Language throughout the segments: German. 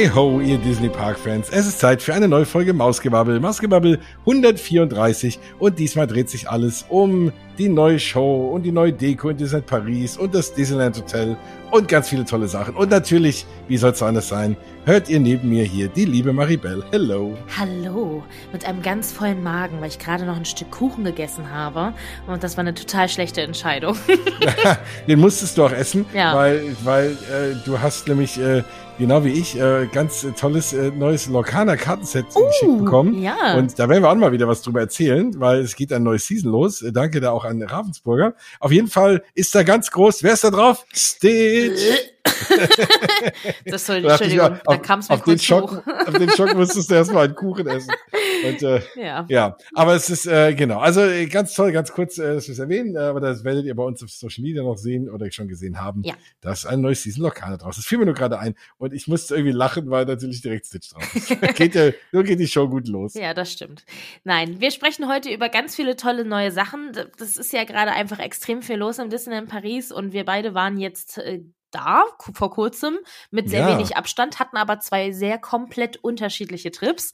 Hi ho, ihr Disney Park Fans. Es ist Zeit für eine neue Folge Mausgebabbel. Mausgebabbel 134 und diesmal dreht sich alles um die neue Show und die neue Deko in Disneyland Paris und das Disneyland Hotel und ganz viele tolle Sachen. Und natürlich, wie soll es anders sein, hört ihr neben mir hier die liebe Maribel. Hello. Hallo, mit einem ganz vollen Magen, weil ich gerade noch ein Stück Kuchen gegessen habe. Und das war eine total schlechte Entscheidung. Den musstest du auch essen, Ja. weil, weil äh, du hast nämlich, äh, genau wie ich, äh, ganz äh, tolles äh, neues Lorcaner-Kartenset geschickt bekommen. Uh, ja. Und da werden wir auch mal wieder was drüber erzählen, weil es geht ein neues Season los. Äh, Danke da auch an Ravensburger. Auf jeden Fall ist da ganz groß. Wer ist da drauf? Stitch. das soll, Da Entschuldigung, ja, da kam es mir auf, den Schock, auf den Schock musstest du erstmal einen Kuchen essen. Und, äh, Ja. ja, aber es ist, äh, genau, also äh, ganz toll, ganz kurz, äh, dass wir es erwähnen, äh, aber das werdet ihr bei uns auf Social Media noch sehen oder schon gesehen haben, Ja. dass ein neues Season Lokale draus ist. Das fiel mir nur gerade ein und ich musste irgendwie lachen, weil natürlich direkt Stitch drauf ist. geht ja, so geht die Show gut los. Ja, das stimmt. Nein, wir sprechen heute über ganz viele tolle neue Sachen. Das ist ja gerade einfach extrem viel los im Disneyland Paris und wir beide waren jetzt äh, da vor kurzem mit sehr Ja. wenig Abstand, hatten aber zwei sehr komplett unterschiedliche Trips,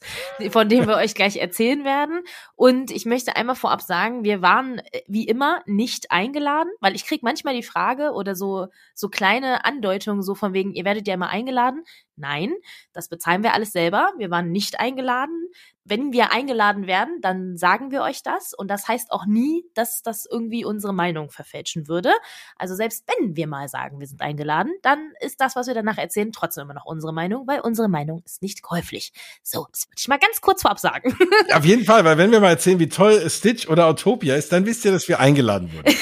von denen wir euch gleich erzählen werden. Und ich möchte einmal vorab sagen, wir waren äh, wie immer nicht eingeladen, weil ich krieg manchmal die Frage oder so so kleine Andeutungen so von wegen, ihr werdet ja immer eingeladen. Nein, das bezahlen wir alles selber. Wir waren nicht eingeladen. Wenn wir eingeladen werden, dann sagen wir euch das. Und das heißt auch nie, dass das irgendwie unsere Meinung verfälschen würde. Also selbst wenn wir mal sagen, wir sind eingeladen, dann ist das, was wir danach erzählen, trotzdem immer noch unsere Meinung, weil unsere Meinung ist nicht käuflich. So, das würde ich mal ganz kurz vorab sagen. Auf jeden Fall, weil wenn wir mal erzählen, wie toll Stitch oder Autopia ist, dann wisst ihr, dass wir eingeladen wurden.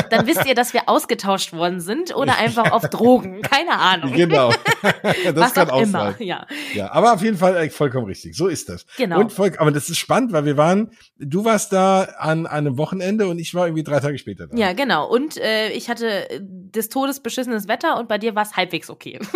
dann wisst ihr, dass wir ausgetauscht worden sind oder einfach auf Drogen. Keine Ahnung. genau. das was kann auch, auch immer. sein. Ja, Ja, aber auf jeden Fall vollkommen richtig. So ist das. genau. Und voll, aber das ist spannend, weil wir waren, du warst da an einem Wochenende und ich war irgendwie drei Tage später da. Ja, genau. Und äh, ich hatte äh, des Todes beschissenes Wetter und bei dir war es halbwegs okay.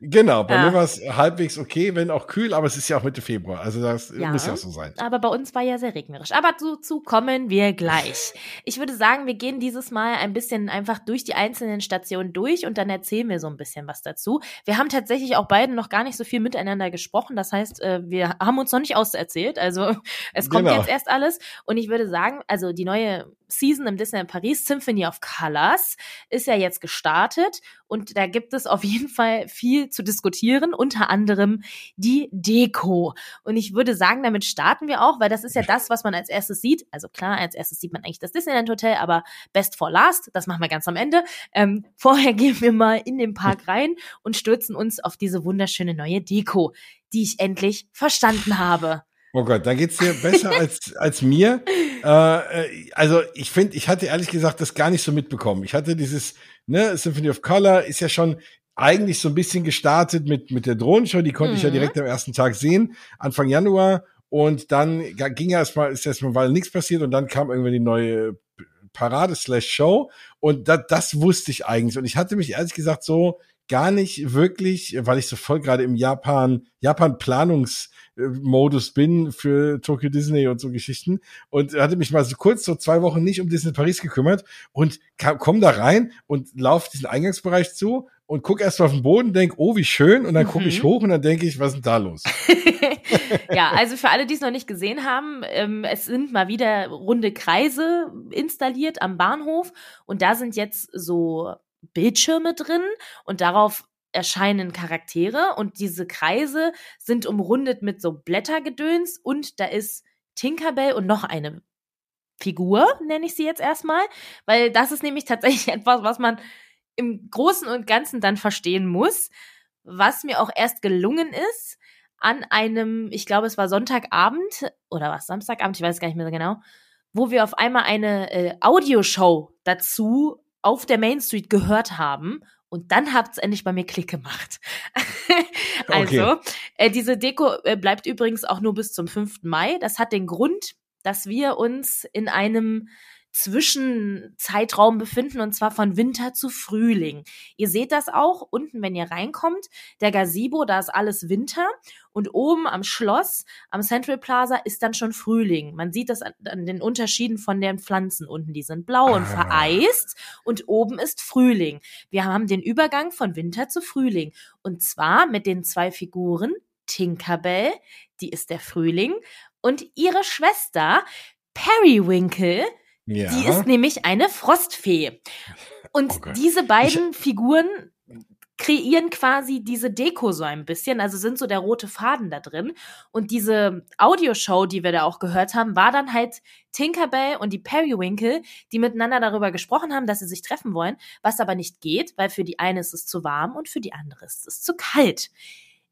Genau, bei Ja. mir war es halbwegs okay, wenn auch kühl, aber es ist ja auch Mitte Februar. Also das Ja. muss ja auch so sein. Aber bei uns war ja sehr regnerisch. Aber dazu kommen wir gleich. Ich würde sagen, wir gehen dieses Mal ein bisschen einfach durch die einzelnen Stationen durch und dann erzählen wir so ein bisschen was dazu. Wir haben tatsächlich auch beide noch gar nicht so viel miteinander gesprochen. Das heißt, äh, wir haben uns noch nicht auserzählt. Also es kommt Genau. jetzt erst alles. Und ich würde sagen, also die neue Season im Disneyland Paris, Symphony of Colors, ist ja jetzt gestartet. Und da gibt es auf jeden Fall viel zu diskutieren. Unter anderem die Deko. Und ich würde sagen, damit starten wir auch, weil das ist ja das, was man als erstes sieht. Also klar, als erstes sieht man eigentlich das Disneyland Hotel, aber best for last, das machen wir ganz am Ende. Ähm, vorher gehen wir mal in den Park rein und stürzen uns auf diese wunderschöne neue Deko, die ich endlich verstanden habe. Oh Gott, dann geht's dir besser als, als mir. Äh, äh, also ich finde, ich hatte ehrlich gesagt das gar nicht so mitbekommen. Ich hatte dieses, ne, Symphony of Color ist ja schon eigentlich so ein bisschen gestartet mit, mit der Drohnenshow, die konnte ich ja Mhm. direkt am ersten Tag sehen, Anfang Januar. Und dann ging ja erstmal, ist erstmal weil nichts passiert und dann kam irgendwie die neue Parade slash Show und da, das wusste ich eigentlich. Und ich hatte mich ehrlich gesagt so gar nicht wirklich, weil ich so voll gerade im Japan, Japan Planungs Modus bin für Tokyo Disney und so Geschichten und hatte mich mal so kurz so zwei Wochen nicht um Disney Paris gekümmert und kam, komm da rein und lauf diesen Eingangsbereich zu und guck erst mal auf den Boden, denk, oh, wie schön und dann gucke ich Mhm. hoch und dann denke ich, was ist denn da los? ja, also für alle, die es noch nicht gesehen haben, ähm, es sind mal wieder runde Kreise installiert am Bahnhof und da sind jetzt so Bildschirme drin und darauf erscheinen Charaktere und diese Kreise sind umrundet mit so Blättergedöns und da ist Tinkerbell und noch eine Figur, nenne ich sie jetzt erstmal, weil das ist nämlich tatsächlich etwas, was man im Großen und Ganzen dann verstehen muss, was mir auch erst gelungen ist an einem, ich glaube, es war Sonntagabend oder was, Samstagabend, ich weiß gar nicht mehr so genau, wo wir auf einmal eine äh, Audioshow dazu auf der Main Street gehört haben. Und dann hat es endlich bei mir Klick gemacht. also, Okay. äh, diese Deko äh, bleibt übrigens auch nur bis zum 5. Mai. Das hat den Grund, dass wir uns in einem Zwischenzeitraum befinden und zwar von Winter zu Frühling. Ihr seht das auch unten, wenn ihr reinkommt. Der Gazebo, da ist alles Winter und oben am Schloss, am Central Plaza, ist dann schon Frühling. Man sieht das an, an den Unterschieden von den Pflanzen unten. Die sind blau und ah. vereist und oben ist Frühling. Wir haben den Übergang von Winter zu Frühling und zwar mit den zwei Figuren Tinkerbell, die ist der Frühling, und ihre Schwester Periwinkle, ja. Die ist nämlich eine Frostfee. Und okay. diese beiden ich Figuren kreieren quasi diese Deko so ein bisschen, also sind so der rote Faden da drin. Und diese Audioshow, die wir da auch gehört haben, war dann halt Tinkerbell und die Periwinkle, die miteinander darüber gesprochen haben, dass sie sich treffen wollen, was aber nicht geht, weil für die eine ist es zu warm und für die andere ist es zu kalt.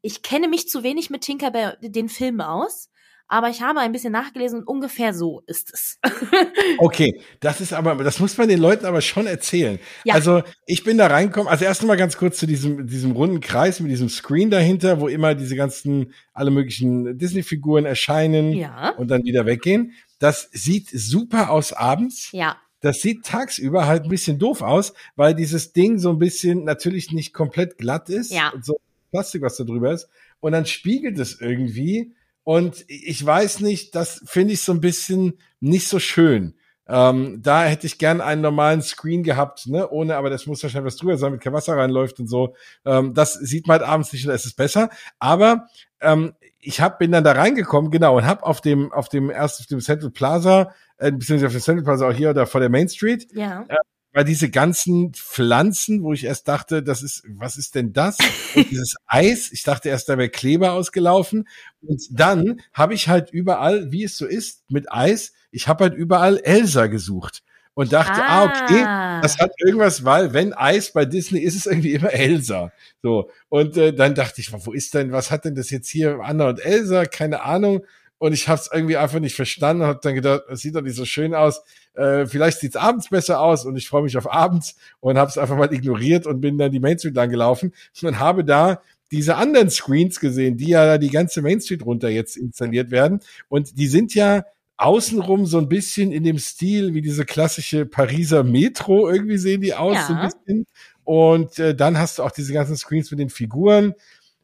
Ich kenne mich zu wenig mit Tinkerbell den Film aus aber ich habe ein bisschen nachgelesen und ungefähr so ist es. okay, das ist aber, das muss man den Leuten aber schon erzählen. Ja. Also ich bin da reingekommen, also erst mal ganz kurz zu diesem, diesem runden Kreis mit diesem Screen dahinter, wo immer diese ganzen, alle möglichen Disney-Figuren erscheinen ja. und dann wieder weggehen. Das sieht super aus abends. Ja. Das sieht tagsüber halt ein bisschen doof aus, weil dieses Ding so ein bisschen natürlich nicht komplett glatt ist. Ja. Und so Plastik, was da drüber ist. Und dann spiegelt es irgendwie und ich weiß nicht, das finde ich so ein bisschen nicht so schön. Ähm, da hätte ich gern einen normalen Screen gehabt, ne, ohne, aber das muss wahrscheinlich was drüber sein, mit kein Wasser reinläuft und so. Ähm, das sieht man halt abends nicht, da ist es besser. Aber ähm, ich hab, bin dann da reingekommen, genau, und hab auf dem, auf dem erst auf dem Central Plaza, äh, beziehungsweise auf dem Central Plaza auch hier oder vor der Main Street, ja. Äh, weil diese ganzen Pflanzen, wo ich erst dachte, das ist, was ist denn das? Und dieses Eis, ich dachte erst, da wäre Kleber ausgelaufen. Und dann habe ich halt überall, wie es so ist, mit Eis, ich habe halt überall Elsa gesucht und dachte, ah. ah, okay, das hat irgendwas, weil wenn Eis bei Disney ist es irgendwie immer Elsa. So und äh, dann dachte ich, wo ist denn, was hat denn das jetzt hier Anna und Elsa? Keine Ahnung. Und ich habe es irgendwie einfach nicht verstanden und habe dann gedacht, es sieht doch nicht so schön aus. Äh, vielleicht sieht's abends besser aus und ich freue mich auf abends und habe es einfach mal ignoriert und bin dann die Main Street lang gelaufen und habe da diese anderen Screens gesehen, die ja die ganze Main Street runter jetzt installiert werden. Und die sind ja außenrum so ein bisschen in dem Stil wie diese klassische Pariser Metro. Irgendwie sehen die aus ja. so ein bisschen. Und äh, dann hast du auch diese ganzen Screens mit den Figuren,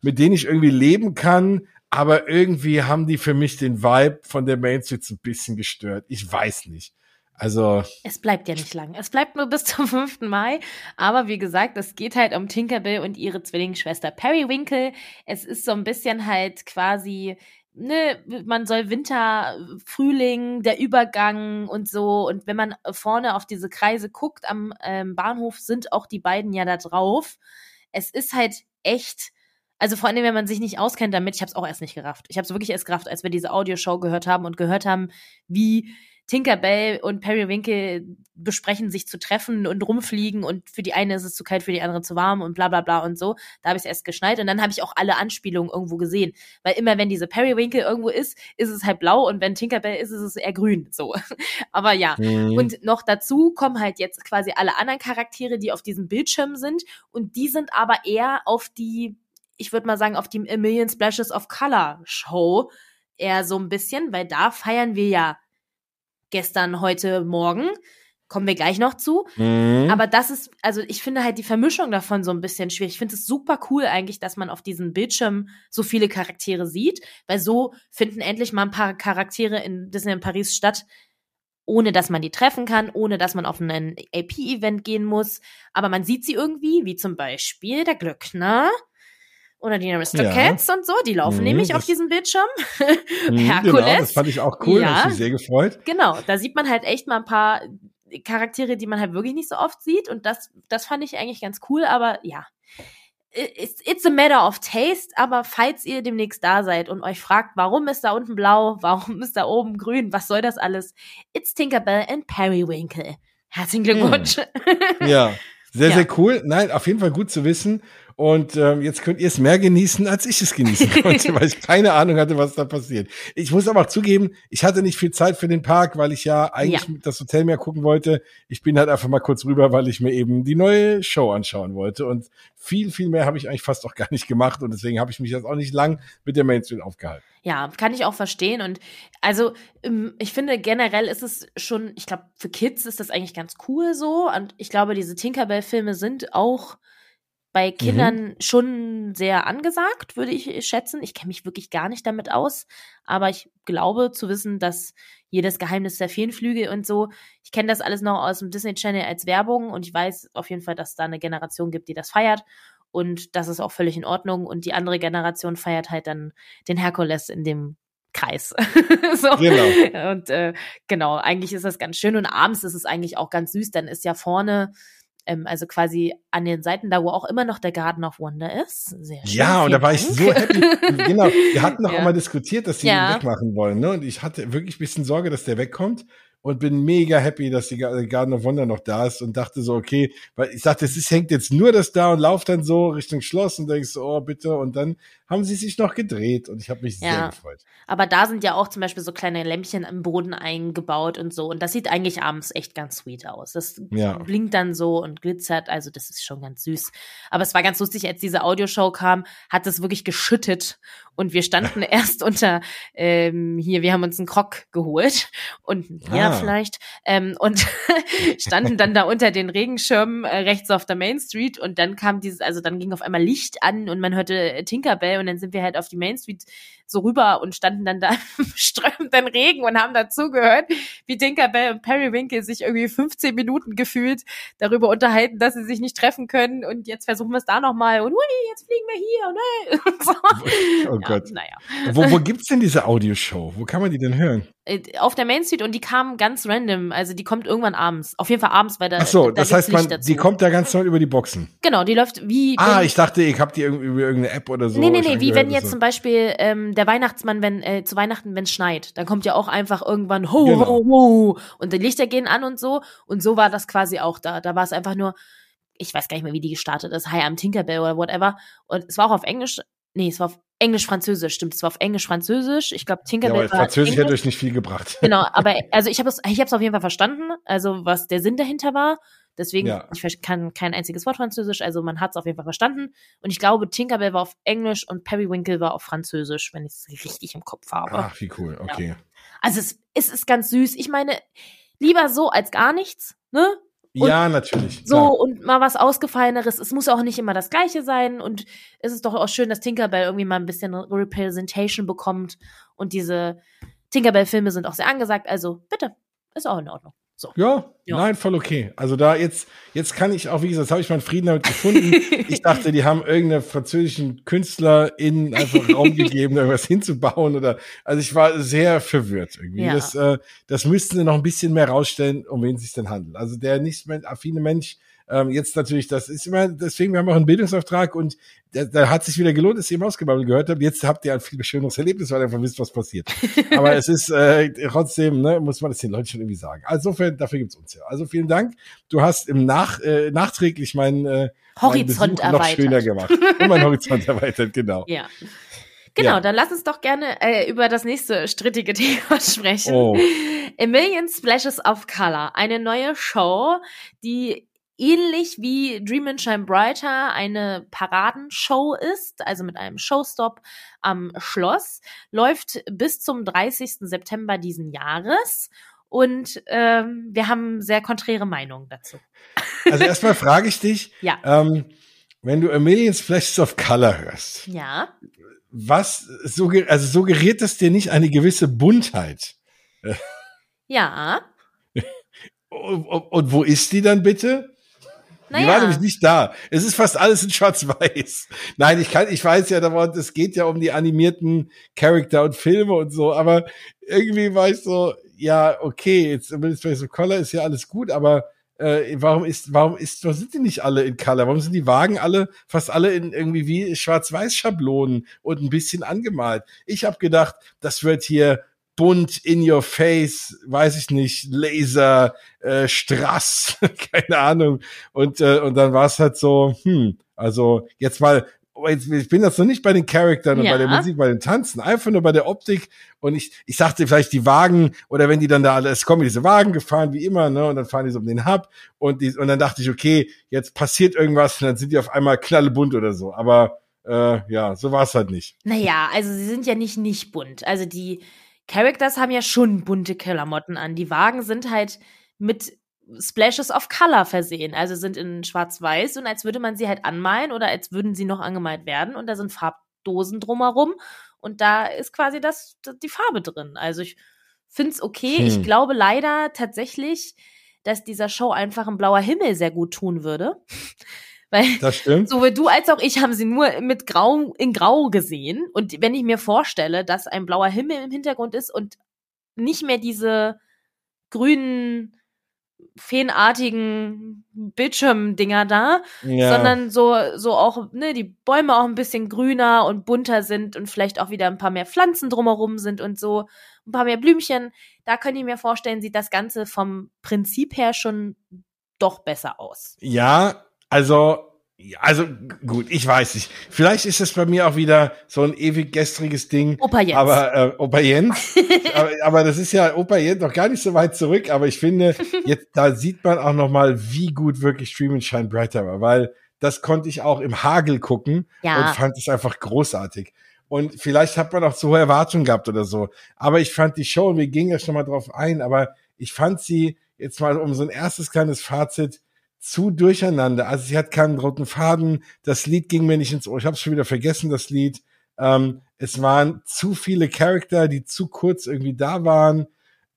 mit denen ich irgendwie leben kann aber irgendwie haben die für mich den Vibe von der Main Street ein bisschen gestört. Ich weiß nicht. Also. Es bleibt ja nicht lang. Es bleibt nur bis zum 5. Mai. Aber wie gesagt, es geht halt um Tinkerbell und ihre Zwillingsschwester Periwinkle. Es ist so ein bisschen halt quasi, ne, man soll Winter, Frühling, der Übergang und so. Und wenn man vorne auf diese Kreise guckt am ähm, Bahnhof, sind auch die beiden ja da drauf. Es ist halt echt also vor allem, wenn man sich nicht auskennt damit, ich habe es auch erst nicht gerafft. Ich habe es wirklich erst gerafft, als wir diese Audioshow gehört haben und gehört haben, wie Tinkerbell und Periwinkle besprechen, sich zu treffen und rumfliegen und für die eine ist es zu kalt, für die andere zu warm und bla bla bla und so. Da habe ich es erst geschnallt und dann habe ich auch alle Anspielungen irgendwo gesehen. Weil immer, wenn diese Periwinkle irgendwo ist, ist es halt blau und wenn Tinkerbell ist, ist es eher grün. So. Aber ja. Mhm. Und noch dazu kommen halt jetzt quasi alle anderen Charaktere, die auf diesem Bildschirm sind und die sind aber eher auf die ich würde mal sagen, auf die A Million Splashes of Color Show eher so ein bisschen, weil da feiern wir ja gestern, heute, morgen. Kommen wir gleich noch zu. Mhm. Aber das ist, also ich finde halt die Vermischung davon so ein bisschen schwierig. Ich finde es super cool eigentlich, dass man auf diesem Bildschirm so viele Charaktere sieht, weil so finden endlich mal ein paar Charaktere in Disney in Paris statt, ohne dass man die treffen kann, ohne dass man auf ein AP-Event gehen muss. Aber man sieht sie irgendwie, wie zum Beispiel der Glöckner, oder die Aristocats ja. und so, die laufen mhm, nämlich auf diesem Bildschirm. Mhm, Herkules. Genau, das fand ich auch cool, ja. habe mich sehr gefreut. Genau, da sieht man halt echt mal ein paar Charaktere, die man halt wirklich nicht so oft sieht und das, das fand ich eigentlich ganz cool, aber ja. It's, it's a matter of taste, aber falls ihr demnächst da seid und euch fragt, warum ist da unten blau, warum ist da oben grün, was soll das alles? It's Tinkerbell and Periwinkle. Herzlichen Glückwunsch. Mhm. Ja, sehr, ja. sehr cool. Nein, auf jeden Fall gut zu wissen. Und ähm, jetzt könnt ihr es mehr genießen, als ich es genießen konnte, weil ich keine Ahnung hatte, was da passiert. Ich muss aber auch zugeben, ich hatte nicht viel Zeit für den Park, weil ich ja eigentlich ja. das Hotel mehr gucken wollte. Ich bin halt einfach mal kurz rüber, weil ich mir eben die neue Show anschauen wollte. Und viel, viel mehr habe ich eigentlich fast auch gar nicht gemacht. Und deswegen habe ich mich jetzt auch nicht lang mit der Mainstream aufgehalten. Ja, kann ich auch verstehen. Und also ähm, ich finde generell ist es schon, ich glaube, für Kids ist das eigentlich ganz cool so. Und ich glaube, diese Tinkerbell-Filme sind auch bei mhm. Kindern mhm. schon sehr angesagt, würde ich schätzen. Ich kenne mich wirklich gar nicht damit aus, aber ich glaube zu wissen, dass jedes Geheimnis der Feenflügel und so, ich kenne das alles noch aus dem Disney Channel als Werbung und ich weiß auf jeden Fall, dass da eine Generation gibt, die das feiert und das ist auch völlig in Ordnung und die andere Generation feiert halt dann den Herkules in dem Kreis. so. Genau. Und äh, genau, eigentlich ist das ganz schön und abends ist es eigentlich auch ganz süß, dann ist ja vorne ähm, also quasi an den Seiten da, wo auch immer noch der Garden of Wonder ist. Sehr schön. Ja, und da war Dank. ich so happy. genau, wir hatten noch ja. einmal diskutiert, dass sie ja. den wegmachen wollen, ne? Und ich hatte wirklich ein bisschen Sorge, dass der wegkommt und bin mega happy, dass die Garden of Wonder noch da ist und dachte so, okay, weil ich dachte, es ist, hängt jetzt nur das da und lauft dann so Richtung Schloss und denkst so, oh bitte und dann haben sie sich noch gedreht und ich habe mich ja. sehr gefreut. Aber da sind ja auch zum Beispiel so kleine Lämpchen im Boden eingebaut und so und das sieht eigentlich abends echt ganz sweet aus. Das ja. blinkt dann so und glitzert, also das ist schon ganz süß. Aber es war ganz lustig, als diese Audioshow kam, hat es wirklich geschüttet und wir standen erst unter ähm, hier, wir haben uns einen Krog geholt und ja ah. vielleicht ähm, und standen dann da unter den Regenschirmen äh, rechts auf der Main Street und dann kam dieses, also dann ging auf einmal Licht an und man hörte Tinkerbell und dann sind wir halt auf die Main Street so rüber und standen dann da im strömenden Regen und haben dazugehört, wie Tinkerbell und Periwinkle sich irgendwie 15 Minuten gefühlt darüber unterhalten, dass sie sich nicht treffen können und jetzt versuchen wir es da nochmal und hui, jetzt fliegen wir hier und, hey. und so. Oh ja, Gott. Naja. Wo, wo gibt's denn diese Audioshow? Wo kann man die denn hören? Äh, auf der Main Street und die kam ganz random. Also die kommt irgendwann abends. Auf jeden Fall abends, weil da. Ach so, da das heißt, man, die kommt ja ganz neu über die Boxen. Genau, die läuft wie. Ah, ich dachte, ich hab die irgendwie über irgendeine App oder so. Nee, nee, nee, wie wenn jetzt so. zum Beispiel ähm, der Weihnachtsmann, wenn äh, zu Weihnachten, wenn es schneit, dann kommt ja auch einfach irgendwann ho, genau. ho, ho. Und die Lichter gehen an und so. Und so war das quasi auch da. Da war es einfach nur, ich weiß gar nicht mehr, wie die gestartet ist, Hi, I'm Tinkerbell oder whatever. Und es war auch auf Englisch. Nee, es war auf Englisch-Französisch, stimmt. Es war auf Englisch-Französisch. Ich glaube, Tinkerbell ja, aber Französisch hätte euch nicht viel gebracht. Genau, aber also ich habe es ich hab's auf jeden Fall verstanden, also was der Sinn dahinter war. Deswegen, ja. ich kann kein einziges Wort Französisch, also man hat es auf jeden Fall verstanden. Und ich glaube, Tinkerbell war auf Englisch und Periwinkle war auf Französisch, wenn ich es richtig im Kopf habe. Ach, wie cool, okay. Ja. Also es, es ist ganz süß. Ich meine, lieber so als gar nichts, ne? Und ja, natürlich. So, klar. und mal was Ausgefalleneres. Es muss auch nicht immer das Gleiche sein. Und es ist doch auch schön, dass Tinkerbell irgendwie mal ein bisschen Representation bekommt. Und diese Tinkerbell-Filme sind auch sehr angesagt. Also, bitte, ist auch in Ordnung. So. Ja, ja, nein, voll okay. Also da jetzt, jetzt kann ich auch, wie gesagt, habe ich meinen Frieden damit gefunden. ich dachte, die haben irgendeine französischen Künstler in einfach Raum gegeben, irgendwas hinzubauen oder, also ich war sehr verwirrt irgendwie. Ja. Das, äh, das müssten sie noch ein bisschen mehr rausstellen, um wen es sich denn handelt. Also der nicht mehr affine Mensch, ähm, jetzt natürlich, das ist immer, deswegen, wir haben auch einen Bildungsauftrag und da, da hat sich wieder gelohnt, dass ihr im Ausgebabbel gehört habt. Jetzt habt ihr ein viel schöneres Erlebnis, weil ihr einfach wisst, was passiert. Aber es ist äh, trotzdem, ne, muss man das den Leuten schon irgendwie sagen. Also insofern, dafür gibt's uns ja. Also vielen Dank. Du hast im Nach, äh, nachträglich meinen äh, Horizont meinen noch schöner gemacht. Und mein Horizont erweitert, genau. Ja. Genau, ja. dann lass uns doch gerne äh, über das nächste strittige Thema sprechen. Oh. A Million Splashes of Color, eine neue Show, die ähnlich wie Dream and Shine Brighter eine Paradenshow ist, also mit einem Showstop am Schloss, läuft bis zum 30. September diesen Jahres. Und ähm, wir haben sehr konträre Meinungen dazu. Also erstmal frage ich dich, ja. ähm, wenn du A Million Flashes of Color hörst, ja. was so, also suggeriert das dir nicht eine gewisse Buntheit? Ja. und, und wo ist die dann bitte? Naja. Die war nämlich nicht da. Es ist fast alles in Schwarz-Weiß. Nein, ich kann, ich weiß ja, es geht ja um die animierten Charakter und Filme und so, aber irgendwie war ich so, ja, okay, jetzt bei so Color ist ja alles gut, aber äh, warum ist, warum ist, warum sind die nicht alle in Color? Warum sind die Wagen alle, fast alle in irgendwie wie Schwarz-Weiß-Schablonen und ein bisschen angemalt? Ich habe gedacht, das wird hier bunt, in your face, weiß ich nicht, Laser, äh, Strass, keine Ahnung. Und, äh, und dann war es halt so, hm, Also jetzt mal, ich bin jetzt noch nicht bei den Charaktern Ja. und bei der Musik, bei den Tanzen, einfach nur bei der Optik. Und ich, ich sagte vielleicht die Wagen oder wenn die dann da alle, es kommen diese Wagen gefahren wie immer, ne, und dann fahren die so um den Hub und die, und dann dachte ich, okay, jetzt passiert irgendwas und dann sind die auf einmal knallebunt oder so. Aber äh, ja, so war es halt nicht. Naja, also sie sind ja nicht nicht bunt. Also die Characters haben ja schon bunte Klamotten an. Die Wagen sind halt mit Splashes of Color versehen. Also sind in schwarz-weiß und als würde man sie halt anmalen oder als würden sie noch angemalt werden und da sind Farbdosen drumherum und da ist quasi das, die Farbe drin. Also ich finde es okay. Hm. Ich glaube leider tatsächlich, dass dieser Show einfach ein blauer Himmel sehr gut tun würde. Weil Das stimmt. Sowohl du als auch ich haben sie nur mit Grau in Grau gesehen. Und wenn ich mir vorstelle, dass ein blauer Himmel im Hintergrund ist und nicht mehr diese grünen, feenartigen Bildschirmdinger da, Ja. sondern so, so auch, ne, die Bäume auch ein bisschen grüner und bunter sind und vielleicht auch wieder ein paar mehr Pflanzen drumherum sind und so, ein paar mehr Blümchen. Da könnte ich mir vorstellen, sieht das Ganze vom Prinzip her schon doch besser aus. Ja, also, also gut, ich weiß nicht. Vielleicht ist es bei mir auch wieder so ein ewig gestriges Ding. Opa Jens. Aber äh, Opa Jens, aber, aber das ist ja Opa Jens noch gar nicht so weit zurück. Aber ich finde, jetzt da sieht man auch noch mal, wie gut wirklich Stream and Shine Brighter war, weil das konnte ich auch im Hagel gucken Ja. und fand es einfach großartig. Und vielleicht hat man auch zu hohe Erwartungen gehabt oder so. Aber ich fand die Show, und wir gingen ja schon mal drauf ein, aber ich fand sie jetzt mal um so ein erstes kleines Fazit zu durcheinander. Also sie hat keinen roten Faden. Das Lied ging mir nicht ins Ohr. Ich habe es schon wieder vergessen, das Lied. Ähm, es waren zu viele Charakter, die zu kurz irgendwie da waren.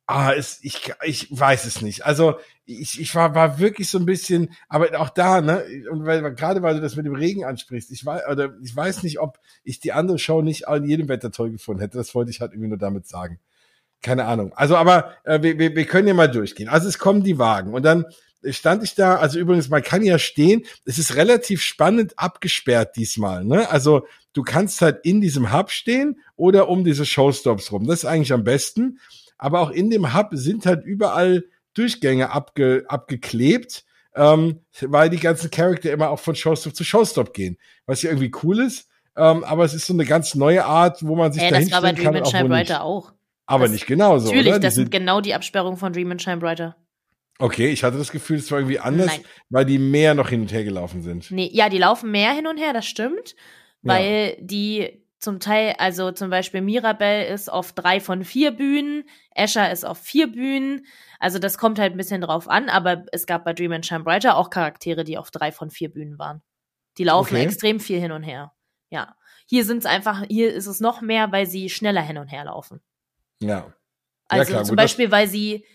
Ah, es, ich, ich weiß es nicht. Also ich, ich war, war wirklich so ein bisschen, aber auch da, ne, und weil, gerade weil du das mit dem Regen ansprichst, ich weiß, oder ich weiß nicht, ob ich die andere Show nicht in jedem Wetter toll gefunden hätte. Das wollte ich halt irgendwie nur damit sagen. Keine Ahnung. Also, aber äh, wir, wir, wir können ja mal durchgehen. Also es kommen die Wagen und dann stand ich da, also übrigens, man kann ja stehen, es ist relativ spannend abgesperrt diesmal, ne? Also du kannst halt in diesem Hub stehen oder um diese Showstops rum. Das ist eigentlich am besten. Aber auch in dem Hub sind halt überall Durchgänge abge, abgeklebt, ähm, weil die ganzen Charakter immer auch von Showstop zu Showstop gehen. Was ja irgendwie cool ist. Ähm, aber es ist so eine ganz neue Art, wo man sich Ja, da das war bei Dream and Shine. Brighter auch. Aber Das- nicht genauso, Natürlich, das sind sind, genau die Absperrungen von Dream and Shine Brighter. Okay, ich hatte das Gefühl, es war irgendwie anders, Nein. weil die mehr noch hin und her gelaufen sind. Nee, ja, die laufen mehr hin und her, das stimmt. Weil die zum Teil, also zum Beispiel Mirabelle ist auf drei von vier Bühnen, Asher ist auf vier Bühnen. Also das kommt halt ein bisschen drauf an, aber es gab bei Dream and Shine Brighter auch Charaktere, die auf drei von vier Bühnen waren. Die laufen Okay. extrem viel hin und her. Ja. Hier sind es einfach, hier ist es noch mehr, weil sie schneller hin und her laufen. Ja. Also klar, zum Beispiel, weil sie,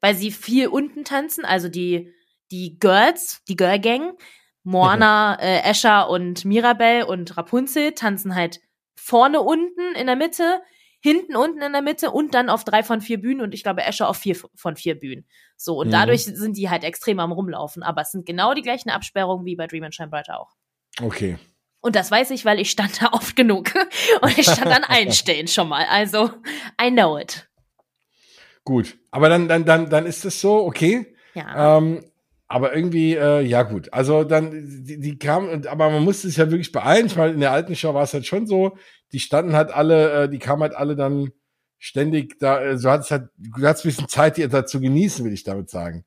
weil sie viel unten tanzen, also die, die Girls, die Girl Gang, Moana, äh, Asher und Mirabelle und Rapunzel tanzen halt vorne unten in der Mitte, hinten unten in der Mitte und dann auf drei von vier Bühnen und ich glaube Asher auf vier von vier Bühnen. So, und Mhm. dadurch sind die halt extrem am Rumlaufen, aber es sind genau die gleichen Absperrungen wie bei Dream and Shine Brighter auch. Okay. Und das weiß ich, weil ich stand da oft genug. Und ich stand an allen Stellen schon mal. Also, I know it. Gut. Aber dann, dann, dann, dann ist es so, okay. Ja. Ähm, aber irgendwie, äh, ja gut. Also dann, die, die kamen, aber man musste sich ja wirklich beeilen. Ich meine, in der alten Show war es halt schon so, die standen halt alle, äh, die kamen halt alle dann ständig da, äh, so hat es halt, du hattest ein bisschen Zeit, die da zu genießen, will ich damit sagen.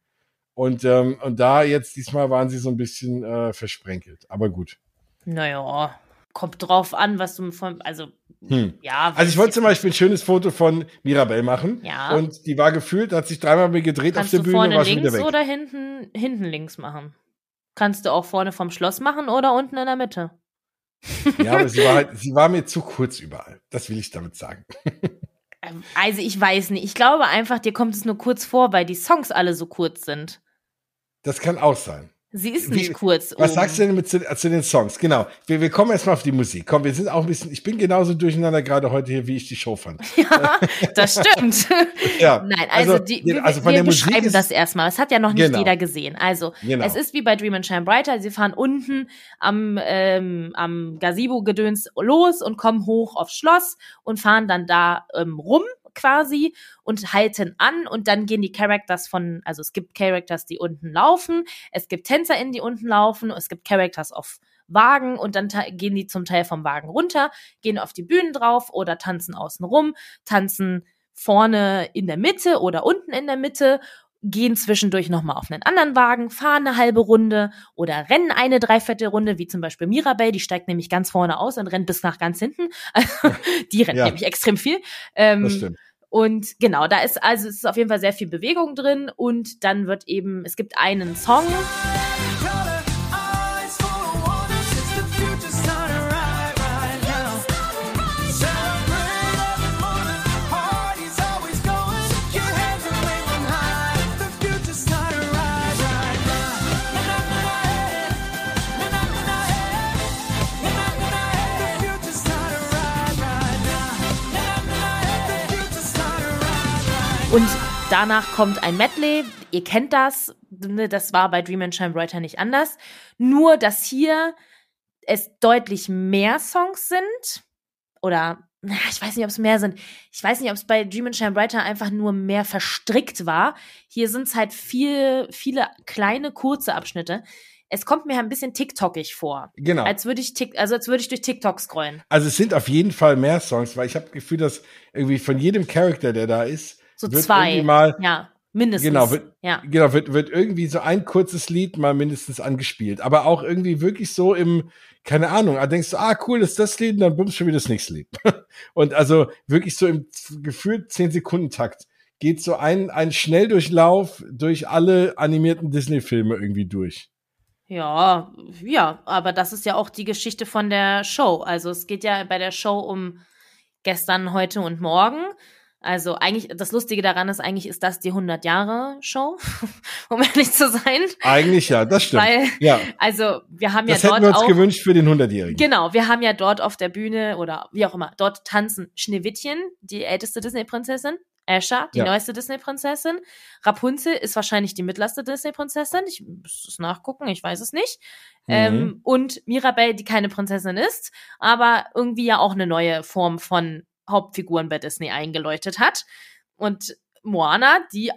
Und, ähm, und da jetzt, diesmal waren sie so ein bisschen äh, versprenkelt. Aber gut. Naja, kommt drauf an, was du von, also, Hm. ja. Also ich wollte zum Beispiel ein schönes Foto von Mirabelle machen. Ja. Und die war gefühlt, hat sich dreimal mit gedreht Kannst auf du der Bühne vorne war schon wieder links oder hinten, hinten links machen? Kannst du auch vorne vom Schloss machen oder unten in der Mitte? Ja, aber sie war halt, sie war mir zu kurz überall. Das will ich damit sagen. Ähm, Also ich weiß nicht. Ich glaube einfach, dir kommt es nur kurz vor, weil die Songs alle so kurz sind. Das kann auch sein. Sie ist Wie- nicht kurz. Was oben. sagst du denn mit zu, zu den Songs? Genau. Wir, wir kommen erstmal auf die Musik. Komm, wir sind auch ein bisschen, ich bin genauso durcheinander gerade heute hier, wie ich die Show fand. Ja, das stimmt. Ja. Nein, also, die, wir, also von wir der Musik beschreiben ist, das erstmal. Es hat ja noch nicht Genau. jeder gesehen. Also, Genau. es ist wie bei Dream and Shine Brighter. Sie fahren unten am, ähm, am Gazebo-Gedöns los und kommen hoch aufs Schloss und fahren dann da ähm, rum quasi und halten an und dann gehen die Characters von, also es gibt Characters, die unten laufen, es gibt TänzerInnen, die unten laufen, es gibt Characters auf Wagen und dann gehen die zum Teil vom Wagen runter, gehen auf die Bühnen drauf oder tanzen außen rum, tanzen vorne in der Mitte oder unten in der Mitte gehen zwischendurch nochmal auf einen anderen Wagen, fahren eine halbe Runde oder rennen eine dreiviertel Runde, wie zum Beispiel Mirabelle, die steigt nämlich ganz vorne aus und rennt bis nach ganz hinten. Also, die rennt ja. nämlich extrem viel. Ähm, das stimmt. Und genau, da ist also es ist auf jeden Fall sehr viel Bewegung drin und dann wird eben, es gibt einen Song. Und danach kommt ein Medley. Ihr kennt das. Ne, das war bei Dream and Shine Brighter nicht anders. Nur, dass hier es deutlich mehr Songs sind. Oder, ich weiß nicht, ob es mehr sind. Ich weiß nicht, ob es bei Dream and Shine Brighter einfach nur mehr verstrickt war. Hier sind es halt viel, viele kleine, kurze Abschnitte es kommt mir ein bisschen TikTokig vor. Genau. Als würde ich Tick, also als würde ich durch TikTok scrollen. Also es sind auf jeden Fall mehr Songs, weil ich habe das Gefühl, dass irgendwie von jedem Charakter, der da ist, so wird zwei. Mal, ja, mindestens. Genau, wird, ja. genau wird, wird irgendwie so ein kurzes Lied mal mindestens angespielt. Aber auch irgendwie wirklich so im, keine Ahnung, da denkst du, ah, cool, ist das Lied, und dann bummst schon wieder das nächste Lied. und also wirklich so im gefühlt 10 Sekunden Takt geht so ein, ein Schnelldurchlauf durch alle animierten Disney-Filme irgendwie durch. Ja, ja, aber das ist ja auch die Geschichte von der Show. Also es geht ja bei der Show um gestern, heute und morgen. Also eigentlich, das Lustige daran ist, eigentlich ist das die 100 Jahre Show, um ehrlich zu sein. Eigentlich ja, das stimmt. Weil, ja. also wir haben das ja dort hätten wir uns auch, gewünscht für den 100-Jährigen. Genau, wir haben ja dort auf der Bühne oder wie auch immer, dort tanzen Schneewittchen, die älteste Disney-Prinzessin, Asha, die ja. neueste Disney-Prinzessin, Rapunzel ist wahrscheinlich die mittlerste Disney-Prinzessin, ich muss es nachgucken, ich weiß es nicht, mhm. ähm, und Mirabelle, die keine Prinzessin ist, aber irgendwie ja auch eine neue Form von Hauptfiguren bei Disney eingeläutet hat. Und Moana, die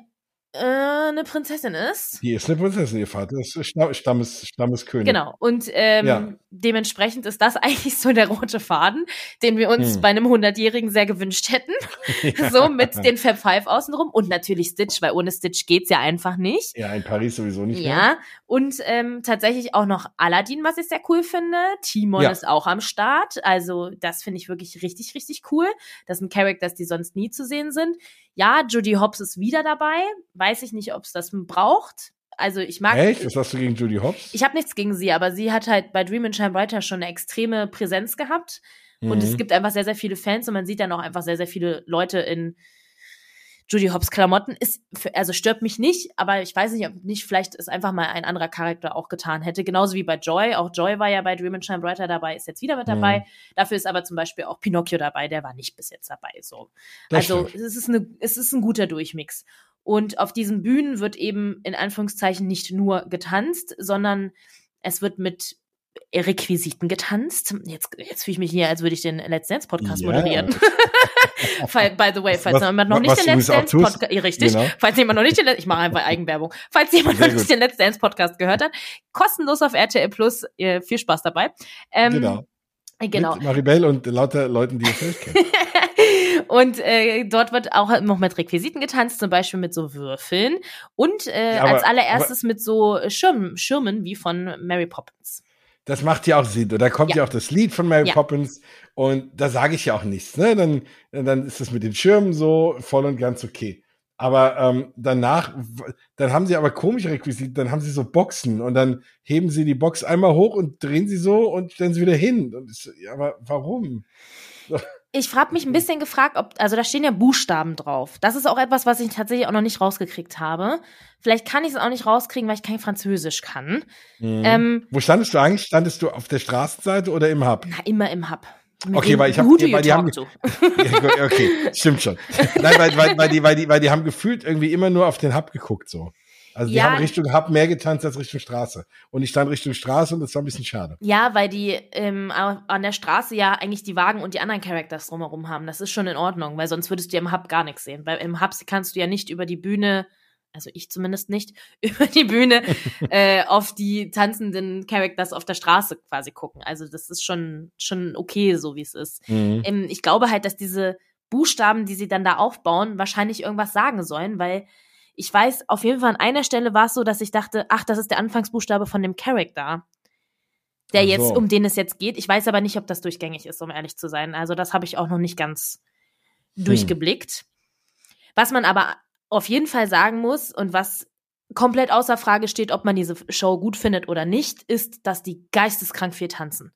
eine Prinzessin ist. Die ist eine Prinzessin, ihr Vater ist Stammes, Stammeskönig. Genau. Und ähm, ja. dementsprechend ist das eigentlich so der rote Faden, den wir uns hm. bei einem 100-Jährigen sehr gewünscht hätten. Ja. So mit den Fab Five außenrum und natürlich Stitch, weil ohne Stitch geht's ja einfach nicht. Ja, in Paris sowieso nicht. Ja. Mehr. Und ähm, tatsächlich auch noch Aladdin, was ich sehr cool finde. Timon ja. ist auch am Start. Also das finde ich wirklich richtig, richtig cool. Das sind Characters, die sonst nie zu sehen sind. Ja, Judy Hobbs ist wieder dabei. Weiß ich nicht, ob es das braucht. Also ich mag. Echt? Was hast du gegen Judy Hobbs? Ich habe nichts gegen sie, aber sie hat halt bei Dream and Shine Brighter schon eine extreme Präsenz gehabt. Mhm. Und es mhm. gibt einfach sehr, sehr viele Fans und man sieht dann auch einfach sehr, sehr viele Leute in Judy Hobbs Klamotten ist, also stört mich nicht, aber ich weiß nicht, ob nicht vielleicht es einfach mal ein anderer Charakter auch getan hätte. Genauso wie bei Joy. Auch Joy war ja bei Dream and Shine Brighter dabei, ist jetzt wieder mit dabei. Mhm. Dafür ist aber zum Beispiel auch Pinocchio dabei, der war nicht bis jetzt dabei, so. Das also, es ist eine, es ist ein guter Durchmix. Und auf diesen Bühnen wird eben in Anführungszeichen nicht nur getanzt, sondern es wird mit Requisiten getanzt. Jetzt, jetzt fühle ich mich hier, als würde ich den Let's Dance Podcast ja. moderieren. By the way, falls was, jemand noch nicht den Let's Dance Podcast, richtig, genau. falls jemand noch nicht den, ich mache einfach Eigenwerbung, falls jemand Sehr noch nicht den Let's Dance Podcast gehört hat, kostenlos auf RTL Plus, äh, viel Spaß dabei. Ähm, genau. Genau. Mit Maribel und lauter Leuten, die ihr vielleicht kennt. und äh, dort wird auch noch mit Requisiten getanzt, zum Beispiel mit so Würfeln und äh, ja, aber, als allererstes aber, mit so Schirmen, Schirmen wie von Mary Poppins. Das macht ja auch Sinn. Und da kommt ja, ja auch das Lied von Mary ja. Poppins und da sage ich ja auch nichts. Ne? Dann, dann ist das mit den Schirmen so voll und ganz okay. Aber ähm, danach, dann haben sie aber komische Requisiten, dann haben sie so Boxen und dann heben sie die Box einmal hoch und drehen sie so und stellen sie wieder hin. Und ich, ja, aber warum? Ich frage mich ein bisschen gefragt, ob, also da stehen ja Buchstaben drauf. Das ist auch etwas, was ich tatsächlich auch noch nicht rausgekriegt habe. Vielleicht kann ich es auch nicht rauskriegen, weil ich kein Französisch kann. Mhm. Ähm, Wo standest du eigentlich? Standest du auf der Straßenseite oder im Hub? Na, immer im Hub. Okay, weil ich habe, weil die haben, ja, okay, stimmt schon. Nein, weil, weil, weil die, weil die, weil die haben gefühlt irgendwie immer nur auf den Hub geguckt so. Also die ja. haben Richtung Hub mehr getanzt als Richtung Straße. Und ich stand Richtung Straße und das war ein bisschen schade. Ja, weil die ähm, an der Straße ja eigentlich die Wagen und die anderen Characters drumherum haben. Das ist schon in Ordnung, weil sonst würdest du ja im Hub gar nichts sehen. Weil im Hub kannst du ja nicht über die Bühne also ich zumindest nicht, über die Bühne äh, auf die tanzenden Characters auf der Straße quasi gucken. Also das ist schon, schon okay, so wie es ist. Mhm. Ähm, ich glaube halt, dass diese Buchstaben, die sie dann da aufbauen, wahrscheinlich irgendwas sagen sollen, weil ich weiß, auf jeden Fall an einer Stelle war es so, dass ich dachte, ach, das ist der Anfangsbuchstabe von dem Charakter, der so. jetzt, um den es jetzt geht. Ich weiß aber nicht, ob das durchgängig ist, um ehrlich zu sein. Also das habe ich auch noch nicht ganz hm. durchgeblickt. Was man aber auf jeden Fall sagen muss und was komplett außer Frage steht, ob man diese Show gut findet oder nicht, ist, dass die geisteskrank viel tanzen.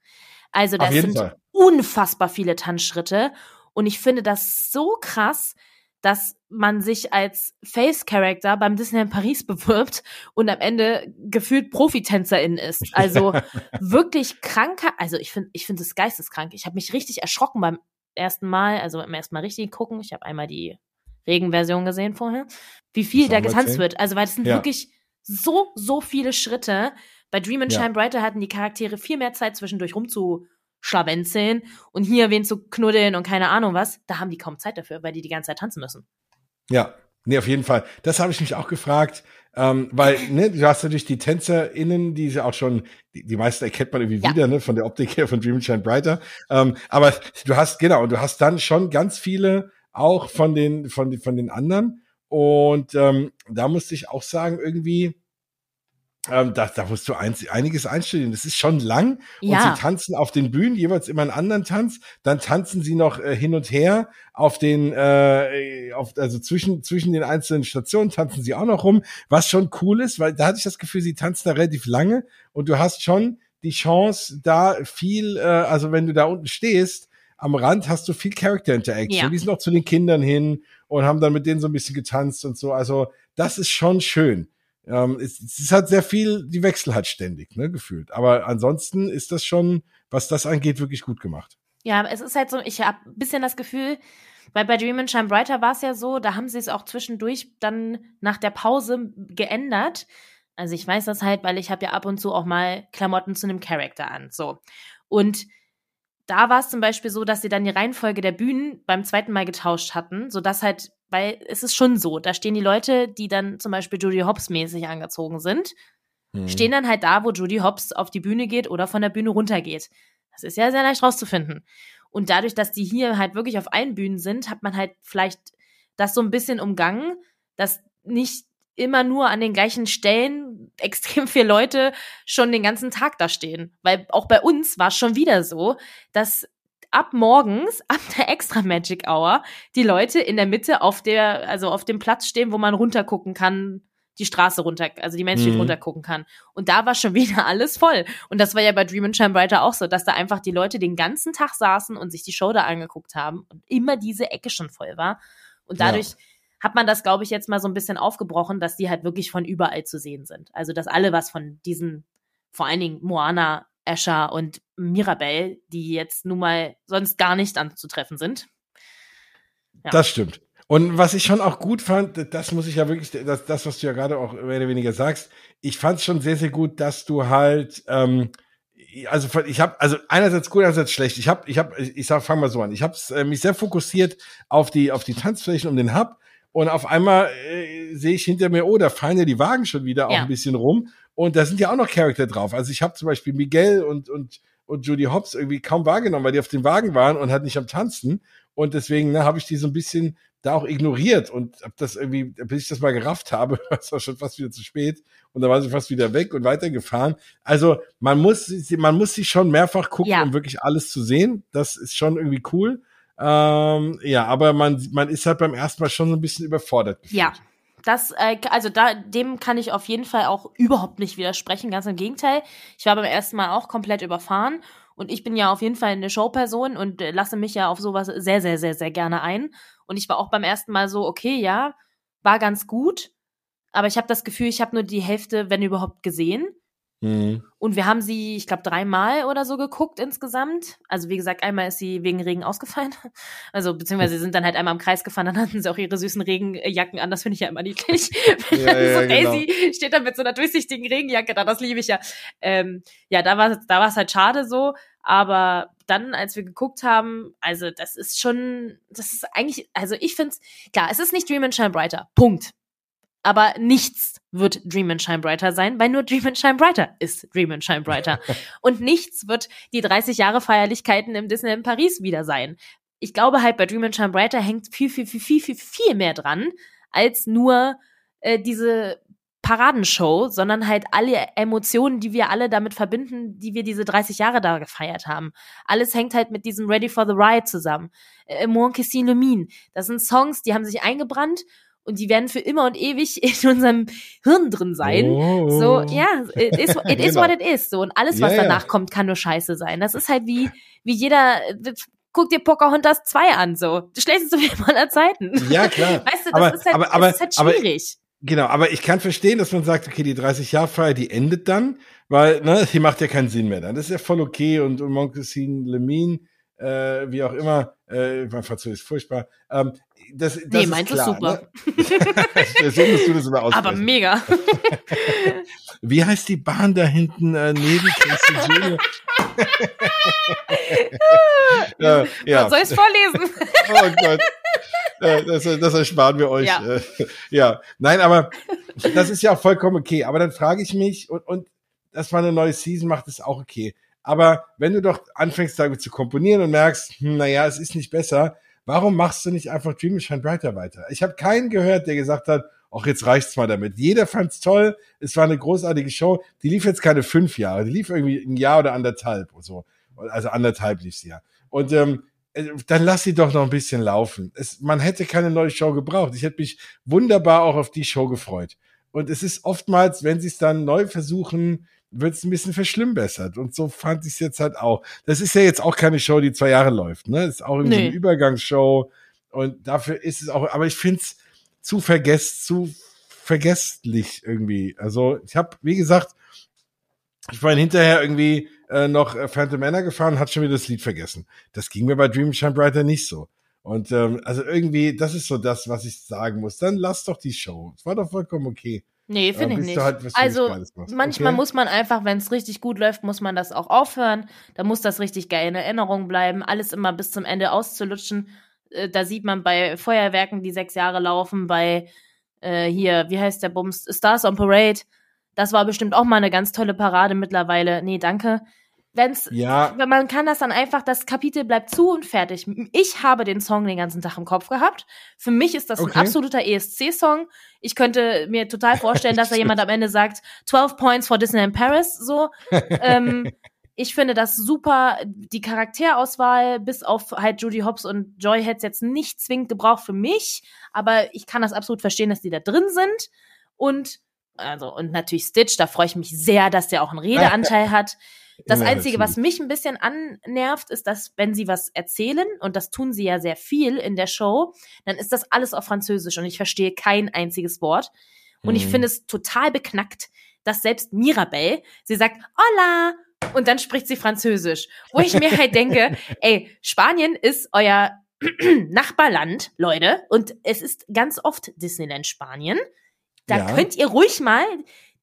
Also das sind Fall. unfassbar viele Tanzschritte und ich finde das so krass, dass man sich als Face-Character beim Disneyland Paris bewirbt und am Ende gefühlt Profitänzerin ist. Also wirklich kranker, also ich finde ich finde es geisteskrank. Ich habe mich richtig erschrocken beim ersten Mal, also beim ersten Mal richtig gucken. Ich habe einmal die Regenversion gesehen vorher, wie viel da getanzt wird. Also, weil es sind ja. wirklich so, so viele Schritte. Bei Dream and Shine Brighter hatten die Charaktere viel mehr Zeit zwischendurch rumzuschlawenzeln und hier wen zu knuddeln und keine Ahnung was. Da haben die kaum Zeit dafür, weil die die ganze Zeit tanzen müssen. Ja, nee, auf jeden Fall. Das habe ich mich auch gefragt. Ähm, weil, ne, du hast natürlich die TänzerInnen, die sie auch schon, die, die meisten erkennt man irgendwie ja. wieder, ne, von der Optik her von Dream and Shine Brighter. Ähm, aber du hast, genau, und du hast dann schon ganz viele auch von den, von, von den anderen. Und ähm, da musste ich auch sagen, irgendwie, ähm, da, da musst du eins, einiges einstellen. Das ist schon lang. Und ja. sie tanzen auf den Bühnen, jeweils immer einen anderen Tanz. Dann tanzen sie noch äh, hin und her auf den, äh, auf, also zwischen, zwischen den einzelnen Stationen tanzen sie auch noch rum, was schon cool ist, weil da hatte ich das Gefühl, sie tanzen da relativ lange und du hast schon die Chance, da viel, äh, also wenn du da unten stehst, am Rand hast du viel Character Interaction. Ja. Die sind auch zu den Kindern hin und haben dann mit denen so ein bisschen getanzt und so. Also das ist schon schön. Ähm, es, es ist halt sehr viel, die Wechsel hat ständig, ne, gefühlt. Aber ansonsten ist das schon, was das angeht, wirklich gut gemacht. Ja, es ist halt so, ich habe ein bisschen das Gefühl, weil bei Dream and Shine Brighter war es ja so, da haben sie es auch zwischendurch dann nach der Pause geändert. Also ich weiß das halt, weil ich habe ja ab und zu auch mal Klamotten zu einem Charakter an. So. Und da war es zum Beispiel so, dass sie dann die Reihenfolge der Bühnen beim zweiten Mal getauscht hatten, sodass halt, weil es ist schon so, da stehen die Leute, die dann zum Beispiel Judy Hobbs mäßig angezogen sind, mhm. stehen dann halt da, wo Judy Hobbs auf die Bühne geht oder von der Bühne runtergeht. Das ist ja sehr leicht rauszufinden. Und dadurch, dass die hier halt wirklich auf allen Bühnen sind, hat man halt vielleicht das so ein bisschen umgangen, dass nicht immer nur an den gleichen Stellen extrem viele Leute schon den ganzen Tag da stehen. Weil auch bei uns war es schon wieder so, dass ab morgens, ab der Extra Magic Hour, die Leute in der Mitte auf der, also auf dem Platz stehen, wo man runtergucken kann, die Straße runter, also die Street mhm. runtergucken kann. Und da war schon wieder alles voll. Und das war ja bei Dream and Shine Brighter auch so, dass da einfach die Leute den ganzen Tag saßen und sich die Show da angeguckt haben und immer diese Ecke schon voll war. Und dadurch ja hat man das, glaube ich, jetzt mal so ein bisschen aufgebrochen, dass die halt wirklich von überall zu sehen sind. Also, dass alle was von diesen, vor allen Dingen Moana, Escher und Mirabelle, die jetzt nun mal sonst gar nicht anzutreffen sind. Ja. Das stimmt. Und was ich schon auch gut fand, das muss ich ja wirklich, das, das was du ja gerade auch mehr oder weniger sagst, ich fand es schon sehr, sehr gut, dass du halt, ähm, also ich habe also einerseits gut, einerseits schlecht. Ich habe, ich habe, ich sag, fang mal so an. Ich habe äh, mich sehr fokussiert auf die auf die Tanzflächen um den Hub und auf einmal äh, sehe ich hinter mir, oh, da fallen ja die Wagen schon wieder ja. auch ein bisschen rum. Und da sind ja auch noch Charakter drauf. Also ich habe zum Beispiel Miguel und, und, und Judy Hobbs irgendwie kaum wahrgenommen, weil die auf dem Wagen waren und halt nicht am Tanzen. Und deswegen ne, habe ich die so ein bisschen da auch ignoriert und hab das irgendwie, bis ich das mal gerafft habe, war es war schon fast wieder zu spät und da war sie fast wieder weg und weitergefahren. Also man muss, man muss sich schon mehrfach gucken, ja. um wirklich alles zu sehen. Das ist schon irgendwie cool. Ähm, ja, aber man, man ist halt beim ersten Mal schon so ein bisschen überfordert. Gefühlt. Ja. Das, äh, also da, dem kann ich auf jeden Fall auch überhaupt nicht widersprechen. Ganz im Gegenteil. Ich war beim ersten Mal auch komplett überfahren. Und ich bin ja auf jeden Fall eine Showperson und äh, lasse mich ja auf sowas sehr, sehr, sehr, sehr gerne ein. Und ich war auch beim ersten Mal so, okay, ja, war ganz gut. Aber ich habe das Gefühl, ich habe nur die Hälfte, wenn überhaupt, gesehen. Mhm. Und wir haben sie, ich glaube, dreimal oder so geguckt insgesamt. Also wie gesagt, einmal ist sie wegen Regen ausgefallen. Also beziehungsweise sie sind dann halt einmal im Kreis gefahren, dann hatten sie auch ihre süßen Regenjacken an. Das finde ich ja immer niedlich. ja, ja, so genau. Daisy steht dann mit so einer durchsichtigen Regenjacke da, das liebe ich ja. Ähm, ja, da war da war es halt schade so. Aber dann, als wir geguckt haben, also das ist schon, das ist eigentlich, also ich finde es, klar, es ist nicht Dream and Shine Brighter. Punkt. Aber nichts wird Dream and Shine Brighter sein, weil nur Dream and Shine Brighter ist Dream and Shine Brighter. und nichts wird die 30 Jahre Feierlichkeiten im Disney in Paris wieder sein. Ich glaube halt bei Dream and Shine Brighter hängt viel, viel, viel, viel, viel, viel mehr dran, als nur äh, diese Paradenshow, sondern halt alle Emotionen, die wir alle damit verbinden, die wir diese 30 Jahre da gefeiert haben. Alles hängt halt mit diesem Ready for the Ride zusammen. Äh, Mon Christine Lumine. Das sind Songs, die haben sich eingebrannt und die werden für immer und ewig in unserem Hirn drin sein. Oh. So, ja, it is, it is genau. what it is. So, und alles, was yeah, danach yeah. kommt, kann nur scheiße sein. Das ist halt wie, wie jeder, guck dir Pocahontas 2 an, so. Es so wie aller Zeiten. Ja, klar. Weißt du, das aber, ist halt, aber, aber, das ist halt schwierig. Aber, Genau, aber ich kann verstehen, dass man sagt, okay, die 30-Jahr-Feier, die endet dann, weil, ne, die macht ja keinen Sinn mehr dann. Das ist ja voll okay und, und Montclair Lemine, äh, wie auch immer, äh, mein Französisch ist furchtbar. Ähm, das, das nee, meins ist, super. Ne? Deswegen musst du das immer Aber mega. wie heißt die Bahn da hinten äh, neben ja, ja. Soll ich es vorlesen? oh Gott. das, das ersparen wir euch. Ja. Äh, ja, nein, aber das ist ja auch vollkommen okay. Aber dann frage ich mich, und, und dass man eine neue Season macht, ist auch okay. Aber wenn du doch anfängst, damit zu komponieren und merkst, hm, naja, es ist nicht besser, warum machst du nicht einfach Dream Shine Brighter weiter? Ich habe keinen gehört, der gesagt hat, ach, jetzt reicht's mal damit. Jeder fand's toll, es war eine großartige Show. Die lief jetzt keine fünf Jahre, die lief irgendwie ein Jahr oder anderthalb oder so. Also anderthalb lief sie ja. Und ähm, äh, dann lass sie doch noch ein bisschen laufen. Es, man hätte keine neue Show gebraucht. Ich hätte mich wunderbar auch auf die Show gefreut. Und es ist oftmals, wenn sie es dann neu versuchen, wird es ein bisschen verschlimmbessert. Und so fand ich es jetzt halt auch. Das ist ja jetzt auch keine Show, die zwei Jahre läuft. Ne? Das ist auch irgendwie nee. eine Übergangsshow. Und dafür ist es auch, aber ich finde es zu vergesst, zu vergesslich irgendwie. Also ich habe, wie gesagt, ich war hinterher irgendwie äh, noch äh, Phantom Manor gefahren und hat schon wieder das Lied vergessen. Das ging mir bei Dream Shine Brighter nicht so. Und ähm, also irgendwie, das ist so das, was ich sagen muss. Dann lass doch die Show. Es war doch vollkommen okay. Nee, finde ich nicht. Halt, also manchmal okay? muss man einfach, wenn es richtig gut läuft, muss man das auch aufhören. Da muss das richtig geil in Erinnerung bleiben. Alles immer bis zum Ende auszulutschen. Äh, da sieht man bei Feuerwerken, die sechs Jahre laufen, bei äh, hier, wie heißt der Bums? Stars on Parade. Das war bestimmt auch mal eine ganz tolle Parade mittlerweile. Nee, danke. Wenn's, ja. man kann das dann einfach, das Kapitel bleibt zu und fertig. Ich habe den Song den ganzen Tag im Kopf gehabt. Für mich ist das okay. ein absoluter ESC-Song. Ich könnte mir total vorstellen, dass da jemand am Ende sagt, 12 Points for Disney in Paris, so. ähm, ich finde das super. Die Charakterauswahl, bis auf halt Judy Hobbs und Joy, hätte es jetzt nicht zwingend gebraucht für mich. Aber ich kann das absolut verstehen, dass die da drin sind. Und also und natürlich Stitch, da freue ich mich sehr, dass der auch einen Redeanteil hat. Das Einzige, was mich ein bisschen annervt, ist, dass wenn sie was erzählen, und das tun sie ja sehr viel in der Show, dann ist das alles auf Französisch und ich verstehe kein einziges Wort. Und mhm. ich finde es total beknackt, dass selbst Mirabelle, sie sagt, hola, und dann spricht sie Französisch. Wo ich mir halt denke, ey, Spanien ist euer Nachbarland, Leute, und es ist ganz oft Disneyland Spanien. Da ja. könnt ihr ruhig mal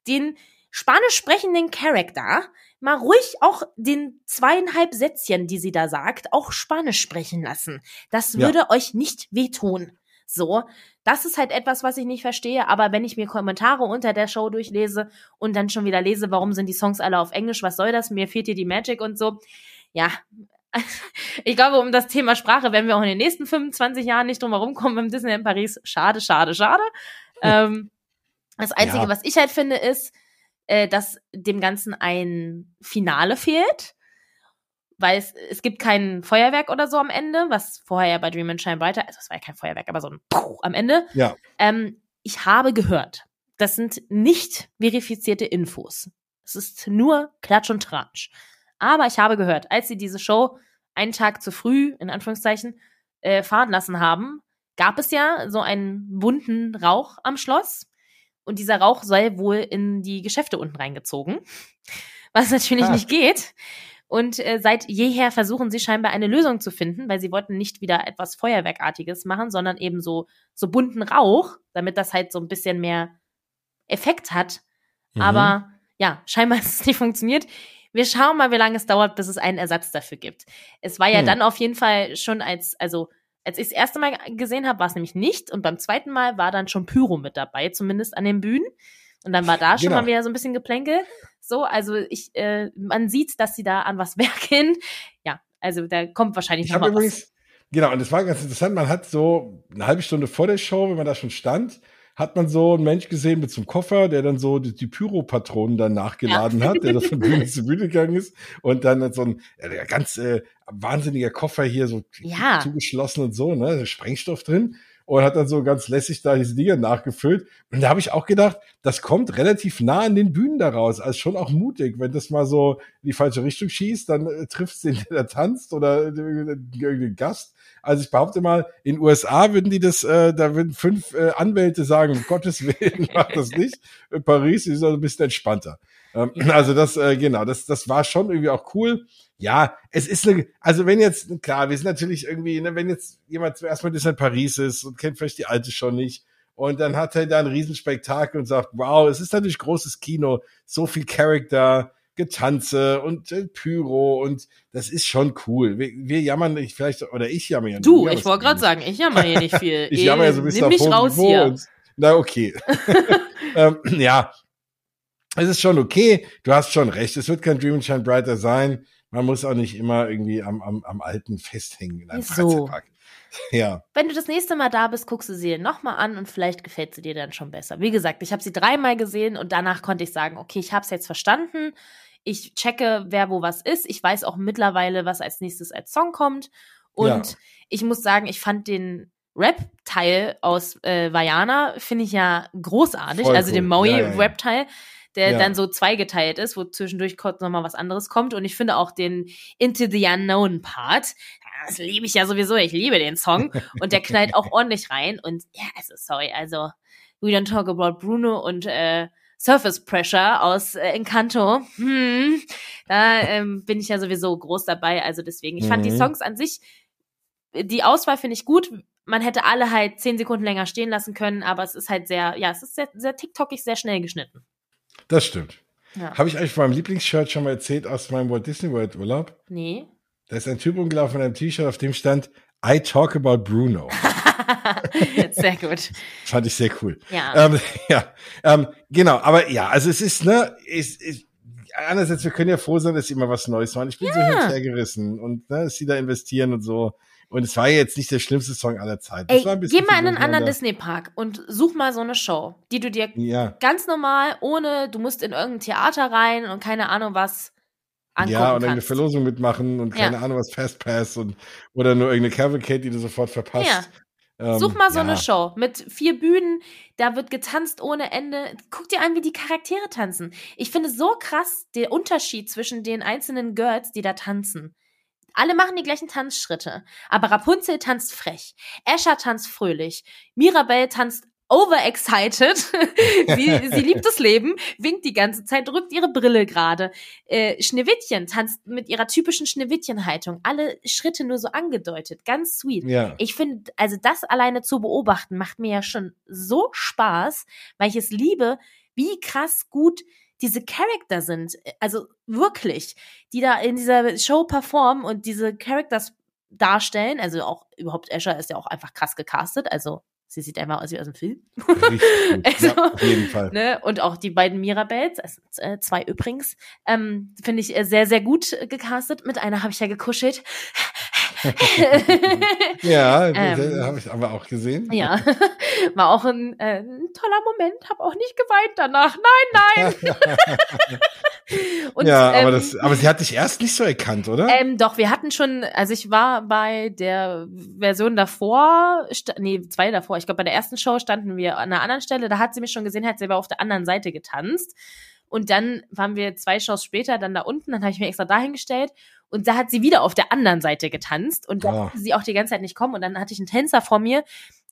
den spanisch sprechenden Charakter mal ruhig auch den zweieinhalb Sätzchen, die sie da sagt, auch Spanisch sprechen lassen. Das würde ja. euch nicht wehtun. So, das ist halt etwas, was ich nicht verstehe. Aber wenn ich mir Kommentare unter der Show durchlese und dann schon wieder lese, warum sind die Songs alle auf Englisch, was soll das? Mir fehlt hier die Magic und so. Ja, ich glaube, um das Thema Sprache werden wir auch in den nächsten 25 Jahren nicht drum herum kommen beim Disney in Paris. Schade, schade, schade. ähm, das Einzige, ja. was ich halt finde, ist, äh, dass dem Ganzen ein Finale fehlt. Weil es, es gibt kein Feuerwerk oder so am Ende, was vorher ja bei Dream and Shine Brighter, also es war ja kein Feuerwerk, aber so ein Puh am Ende. Ja. Ähm, ich habe gehört, das sind nicht verifizierte Infos. Es ist nur Klatsch und Tratsch. Aber ich habe gehört, als sie diese Show einen Tag zu früh, in Anführungszeichen, äh, fahren lassen haben, gab es ja so einen bunten Rauch am Schloss. Und dieser Rauch sei wohl in die Geschäfte unten reingezogen, was natürlich ah. nicht geht. Und äh, seit jeher versuchen sie scheinbar eine Lösung zu finden, weil sie wollten nicht wieder etwas Feuerwerkartiges machen, sondern eben so, so bunten Rauch, damit das halt so ein bisschen mehr Effekt hat. Mhm. Aber ja, scheinbar ist es nicht funktioniert. Wir schauen mal, wie lange es dauert, bis es einen Ersatz dafür gibt. Es war ja mhm. dann auf jeden Fall schon als, also Als ich das erste Mal gesehen habe, war es nämlich nicht. Und beim zweiten Mal war dann schon Pyro mit dabei, zumindest an den Bühnen. Und dann war da schon Genau. mal wieder so ein bisschen Geplänkel. So, also ich, äh, man sieht, dass sie da an was werkeln. Ja, also da kommt wahrscheinlich Ich noch mal was. übrigens, genau, und das war ganz interessant, man hat so eine halbe Stunde vor der Show, wenn man da schon stand, hat man so einen Mensch gesehen mit so einem Koffer, der dann so die, die Pyro-Patronen dann nachgeladen hat, der da von Bühne zu Bühne gegangen ist und dann hat so ein äh, ganz äh, wahnsinniger Koffer hier so Ja. zugeschlossen und so, ne, Sprengstoff drin und hat dann so ganz lässig da diese Dinger nachgefüllt. Und da habe ich auch gedacht, das kommt relativ nah an den Bühnen da raus. Also schon auch mutig, wenn das mal so in die falsche Richtung schießt, dann äh, trifft den, der tanzt oder irgendeinen Gast. Also ich behaupte mal, in USA würden die das, äh, da würden fünf äh, Anwälte sagen, um Gottes Willen, mach das nicht. In Paris ist es ein bisschen entspannter. Ähm, also das, äh, genau, das, das war schon irgendwie auch cool. Ja, es ist eine, also wenn jetzt, klar, wir sind natürlich irgendwie, ne, wenn jetzt jemand zuerst mal in Paris ist und kennt vielleicht die alte schon nicht und dann hat er da ein Riesenspektakel und sagt, wow, es ist natürlich großes Kino, so viel Charakter, Getanze und äh, Pyro und das ist schon cool. Wir, wir jammern nicht, vielleicht, oder ich jammer ja nicht. Du, ich wollte gerade sagen, ich jammer hier nicht viel. Ich jammer ja so ein bisschen Nimm mich raus hier. Und, na, okay. ähm, ja, es ist schon okay. Du hast schon recht. Es wird kein Dream and Shine Brighter sein. Man muss auch nicht immer irgendwie am, am, am Alten festhängen in einem? Freizeitpark. Ja, Wenn du das nächste Mal da bist, guckst du sie dir nochmal an und vielleicht gefällt sie dir dann schon besser. Wie gesagt, ich habe sie dreimal gesehen und danach konnte ich sagen, okay, ich habe es jetzt verstanden. Ich checke, wer wo was ist. Ich weiß auch mittlerweile, was als nächstes als Song kommt. Und Ja. ich muss sagen, ich fand den Rap-Teil aus äh, Vajana, finde ich ja großartig. Voll also cool. den Ja, ja, ja. Der Ja. dann so zweigeteilt ist, wo zwischendurch kurz nochmal was anderes kommt. Und ich finde auch den Into the Unknown-Part, das liebe ich ja sowieso. Ich liebe den Song. Und der knallt auch ordentlich rein. Und ja, also sorry, also We Don't Talk About Bruno und äh, Surface Pressure aus äh, Encanto. Hm, da ähm, bin ich ja sowieso groß dabei. Also deswegen, ich fand die Mhm. Songs an sich, die Auswahl finde ich gut. Man hätte alle halt zehn Sekunden länger stehen lassen können, aber es ist halt sehr, ja, es ist sehr, sehr TikTokig, sehr schnell geschnitten. Das stimmt. Ja. Habe ich eigentlich von meinem Lieblingsshirt schon mal erzählt aus meinem Walt Disney World Urlaub? Nee. Da ist ein Typ rumgelaufen in einem T-Shirt, auf dem stand I talk about Bruno. sehr gut. Fand ich sehr cool. Ja. Ähm, ja, ähm, genau, aber ja, also es ist, ne, ist, ist, einerseits, wir können ja froh sein, dass sie immer was Neues machen. Ich bin so hin und her gerissen und ne, dass sie da investieren und so. Und es war ja jetzt nicht der schlimmste Song aller Zeiten. Ey, Das war ein bisschen geh mal in einen anderen. Disney-Park und such mal so eine Show, die du dir Ja, ganz normal, ohne, du musst in irgendein Theater rein und keine Ahnung was angucken ja, und eine kannst. Verlosung mitmachen und keine Ja. Ahnung was Fastpass und oder nur irgendeine Cavalcade, die du sofort verpasst. Ja. Ähm, Such mal so ja. eine Show mit vier Bühnen, da wird getanzt ohne Ende. Guck dir an, wie die Charaktere tanzen. Ich finde so krass der Unterschied zwischen den einzelnen Girls, die da tanzen. Alle machen die gleichen Tanzschritte, aber Rapunzel tanzt frech, Escher tanzt fröhlich, Mirabelle tanzt overexcited. sie, sie liebt das Leben, winkt die ganze Zeit, drückt ihre Brille gerade. Äh, Schneewittchen tanzt mit ihrer typischen Schneewittchen-Haltung. Alle Schritte nur so angedeutet, ganz sweet. Ja. Ich finde, also das alleine zu beobachten, macht mir ja schon so Spaß, weil ich es liebe, wie krass gut diese Charakter sind. Also wirklich, die da in dieser Show performen und diese Characters darstellen. Also auch überhaupt Escher ist ja auch einfach krass gecastet. Also sie sieht einfach aus wie aus dem Film. Also, ja, auf jeden Fall. Ne? Und auch die beiden Mirabels, also äh, zwei übrigens, ähm, finde ich äh, sehr, sehr gut äh, gecastet. Mit einer habe ich ja gekuschelt. Ja, Ähm. habe ich aber auch gesehen. Ja, war auch ein, äh, ein toller Moment, habe auch nicht geweint danach. Nein, nein. Und, ja, aber, ähm, das, aber sie hat dich erst nicht so erkannt, oder? ähm, doch, wir hatten schon, also ich war bei der Version davor, nee, zwei davor, ich glaube bei der ersten Show standen wir an einer anderen Stelle, da hat sie mich schon gesehen, hat sie aber auf der anderen Seite getanzt. Und dann waren wir zwei Shows später dann da unten, dann habe ich mir extra dahingestellt und da hat sie wieder auf der anderen Seite getanzt und da Ah. konnte sie auch die ganze Zeit nicht kommen und dann hatte ich einen Tänzer vor mir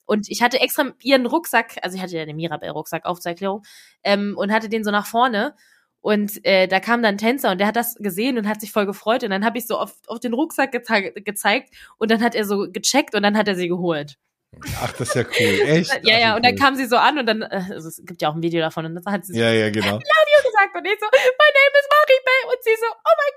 und ich hatte extra ihren Rucksack, also ich hatte ja den Mirabelle-Rucksack auf zur Erklärung, ähm, und hatte den so nach vorne und äh, da kam dann ein Tänzer und der hat das gesehen und hat sich voll gefreut und dann habe ich so auf, auf den Rucksack geze gezeigt und dann hat er so gecheckt und dann hat er sie geholt. Ach, das ist ja cool. Echt? Ja, ja, wie und dann cool. kam sie so an und dann, äh, also es gibt ja auch ein Video davon und dann hat sie so Ja, ja, genau. Gesagt und ich so, my name is Maribel und sie so, oh my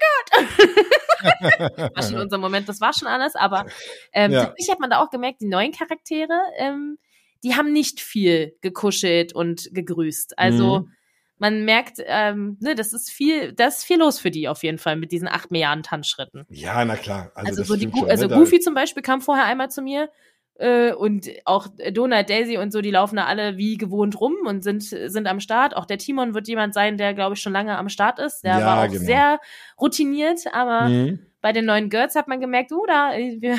god. war schon unser Moment, das war schon alles, aber ähm, Ja. tatsächlich hat man da auch gemerkt, die neuen Charaktere, ähm, die haben nicht viel gekuschelt und gegrüßt. Also Mhm. man merkt, ähm, ne, das ist viel, das ist viel los für die auf jeden Fall mit diesen acht Milliarden Tanzschritten. Ja, na klar. Also, Also, so die, schon, also ne? Da- Goofy zum Beispiel kam vorher einmal zu mir äh, und auch Donald, Daisy und so, die laufen da alle wie gewohnt rum und sind, sind am Start. Auch der Timon wird jemand sein, der, glaube ich, schon lange am Start ist. Der Ja, war auch genau. sehr routiniert, aber Mhm. bei den neuen Girls hat man gemerkt, oh, da, äh, wir,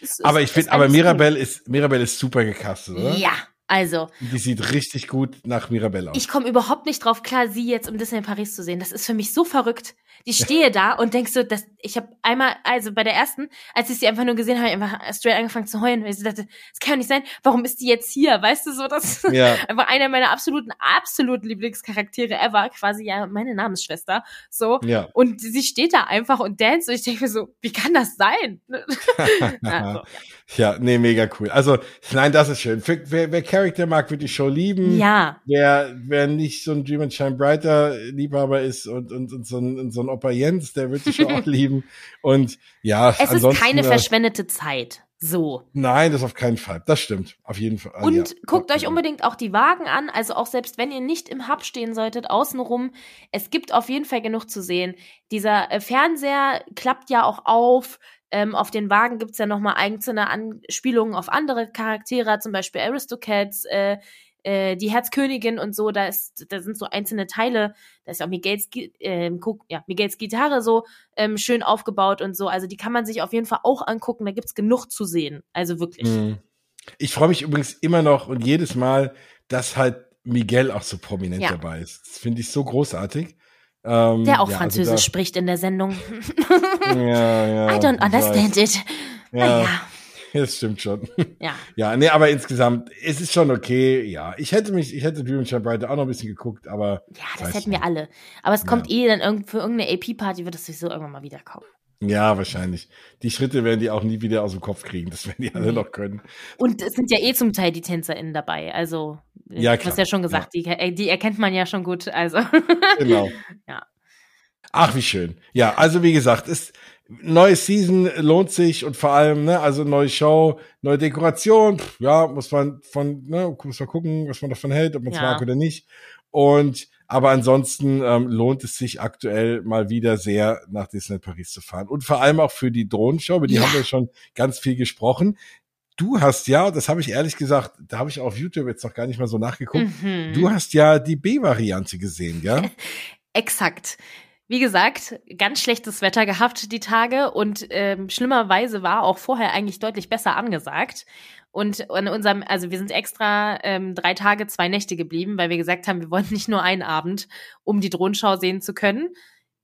es ist- Aber ich ist finde, aber. Mirabelle ist, Mirabelle ist super gecastet, oder? Ja, also, Die sieht richtig gut nach Mirabelle aus. ich komme überhaupt nicht drauf klar, sie jetzt im Disney Paris zu sehen. Das ist für mich so verrückt. Die stehe da und denkst so, dass ich habe einmal, also bei der ersten, als ich sie einfach nur gesehen habe, einfach straight angefangen zu heulen, weil ich dachte, das kann doch nicht sein. Warum ist die jetzt hier? Weißt du so, das ja, einfach einer meiner absoluten, absoluten Lieblingscharaktere ever, quasi ja meine Namensschwester. So. ja. Und sie steht da einfach und dance und ich denke mir so, wie kann das sein? also, Ja, nee, mega cool. Also, nein, das ist schön. Für, wer, wer Charakter mag, wird die Show lieben. ja. Wer, wer nicht so ein Dream and Shine Brighter Liebhaber ist und, und, und so ein, und so ein Opa Jens, der wird die Show auch lieben. Und ja, Es ist keine äh, verschwendete Zeit. So. Nein, das auf keinen Fall. Das stimmt. Auf jeden Fall. Und ja. guckt euch unbedingt auch die Wagen an. Also auch selbst wenn ihr nicht im Hub stehen solltet, außenrum. Es gibt auf jeden Fall genug zu sehen. Dieser äh, Fernseher klappt ja auch auf. Ähm, auf den Wagen gibt's ja nochmal einzelne Anspielungen auf andere Charaktere, zum Beispiel Aristocats, äh, äh, die Herzkönigin und so. Da, ist, da sind so einzelne Teile. Da ist auch Miguels, guck, ja, Miguels Gitarre so ähm, schön aufgebaut und so. Also die kann man sich auf jeden Fall auch angucken. Da gibt's genug zu sehen. Also wirklich. Mhm. Ich freue mich übrigens immer noch und jedes Mal, dass halt Miguel auch so prominent Ja. dabei ist. Das finde ich so großartig. Ähm, Der auch ja, Französisch Also spricht in der Sendung. ja, ja, I don't understand it. Ja, Naja, das stimmt schon. ja. Ja, nee, aber insgesamt, es ist schon okay. Ja, ich hätte mich, ich hätte Dream Brighter auch noch ein bisschen geguckt, aber Ja, das hätten wir alle. Aber es kommt eh dann irgend, für irgendeine AP-Party wird es sowieso irgendwann mal wiederkommen. ja, wahrscheinlich. Die Schritte werden die auch nie wieder aus dem Kopf kriegen. Das werden die alle noch können. Und es sind ja eh zum Teil die TänzerInnen dabei. Also, äh, Ja, du hast ja schon gesagt, die, äh, die erkennt man ja schon gut. Also, Genau. Ja. Ach, wie schön. Ja, also wie gesagt, ist neue Season lohnt sich und vor allem, ne, also neue Show, neue Dekoration, pff, ja, muss man von, ne, muss man gucken, was man davon hält, ob man es Ja. mag oder nicht. Und aber ansonsten ähm, lohnt es sich aktuell mal wieder sehr nach Disneyland Paris zu fahren und vor allem auch für die Drohnenshow, über die Ja. haben wir schon ganz viel gesprochen. Du hast ja, das habe ich ehrlich gesagt, da habe ich auf YouTube jetzt noch gar nicht mal so nachgeguckt. mhm. Du hast ja die B-Variante gesehen, ja? Exakt. Wie gesagt, ganz schlechtes Wetter gehabt die Tage und ähm, schlimmerweise war auch vorher eigentlich deutlich besser angesagt. Und in unserem, also wir sind extra ähm, drei Tage, zwei Nächte geblieben, weil wir gesagt haben, wir wollen nicht nur einen Abend, um die Drohnenschau sehen zu können.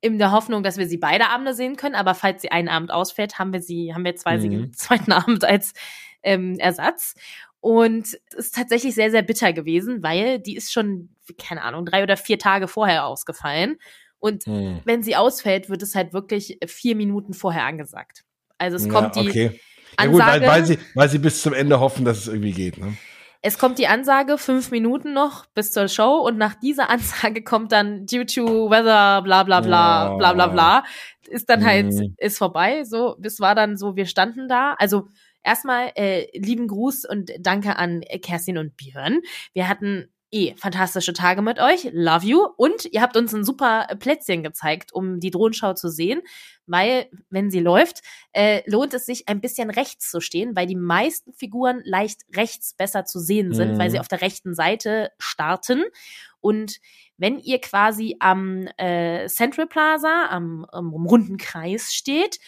In der Hoffnung, dass wir sie beide Abende sehen können, aber falls sie einen Abend ausfällt, haben wir sie, haben wir zwei sie Mhm. den zweiten Abend als ähm, Ersatz. Und es ist tatsächlich sehr, sehr bitter gewesen, weil die ist schon, keine Ahnung, drei oder vier Tage vorher ausgefallen. Und Hm. wenn sie ausfällt, wird es halt wirklich vier Minuten vorher angesagt. Also es Ja, kommt die okay. Ja gut, Ansage, weil, weil, sie, weil sie bis zum Ende hoffen, dass es irgendwie geht. Ne? es kommt die Ansage, fünf Minuten noch bis zur Show und nach dieser Ansage kommt dann due to weather, bla bla bla, Ja. bla bla bla, ist dann halt, Mhm. ist vorbei. So, es war dann so, wir standen da. Also erstmal äh, lieben Gruß und danke an Kerstin und Björn. Wir hatten eh fantastische Tage mit euch. Love you. Und ihr habt uns ein super Plätzchen gezeigt, um die Drohnenschau zu sehen. Weil, wenn sie läuft, äh, lohnt es sich, ein bisschen rechts zu stehen, weil die meisten Figuren leicht rechts besser zu sehen sind, Mhm. weil sie auf der rechten Seite starten. Und wenn ihr quasi am äh, Central Plaza, am, am runden Kreis steht,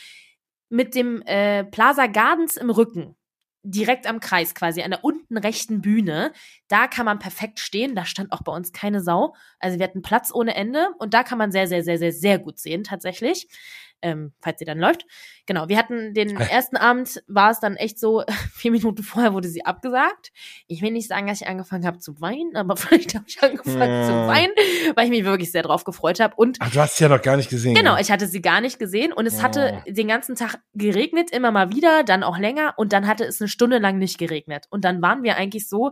mit dem äh, Plaza Gardens im Rücken, direkt am Kreis quasi, an der unten rechten Bühne, da kann man perfekt stehen. Da stand auch bei uns keine Sau. Also wir hatten Platz ohne Ende und da kann man sehr, sehr, sehr, sehr, sehr gut sehen tatsächlich. Ähm, falls sie dann läuft. Genau, wir hatten den ersten Abend, war es dann echt so, vier Minuten vorher wurde sie abgesagt. Ich will nicht sagen, dass ich angefangen habe zu weinen, aber vielleicht habe ich angefangen Ja. zu weinen, weil ich mich wirklich sehr drauf gefreut habe. Und Ach, du hast sie ja noch gar nicht gesehen. Genau, ne? ich hatte sie gar nicht gesehen und es Oh. hatte den ganzen Tag geregnet, immer mal wieder, dann auch länger und dann hatte es eine Stunde lang nicht geregnet. Und dann waren wir eigentlich so,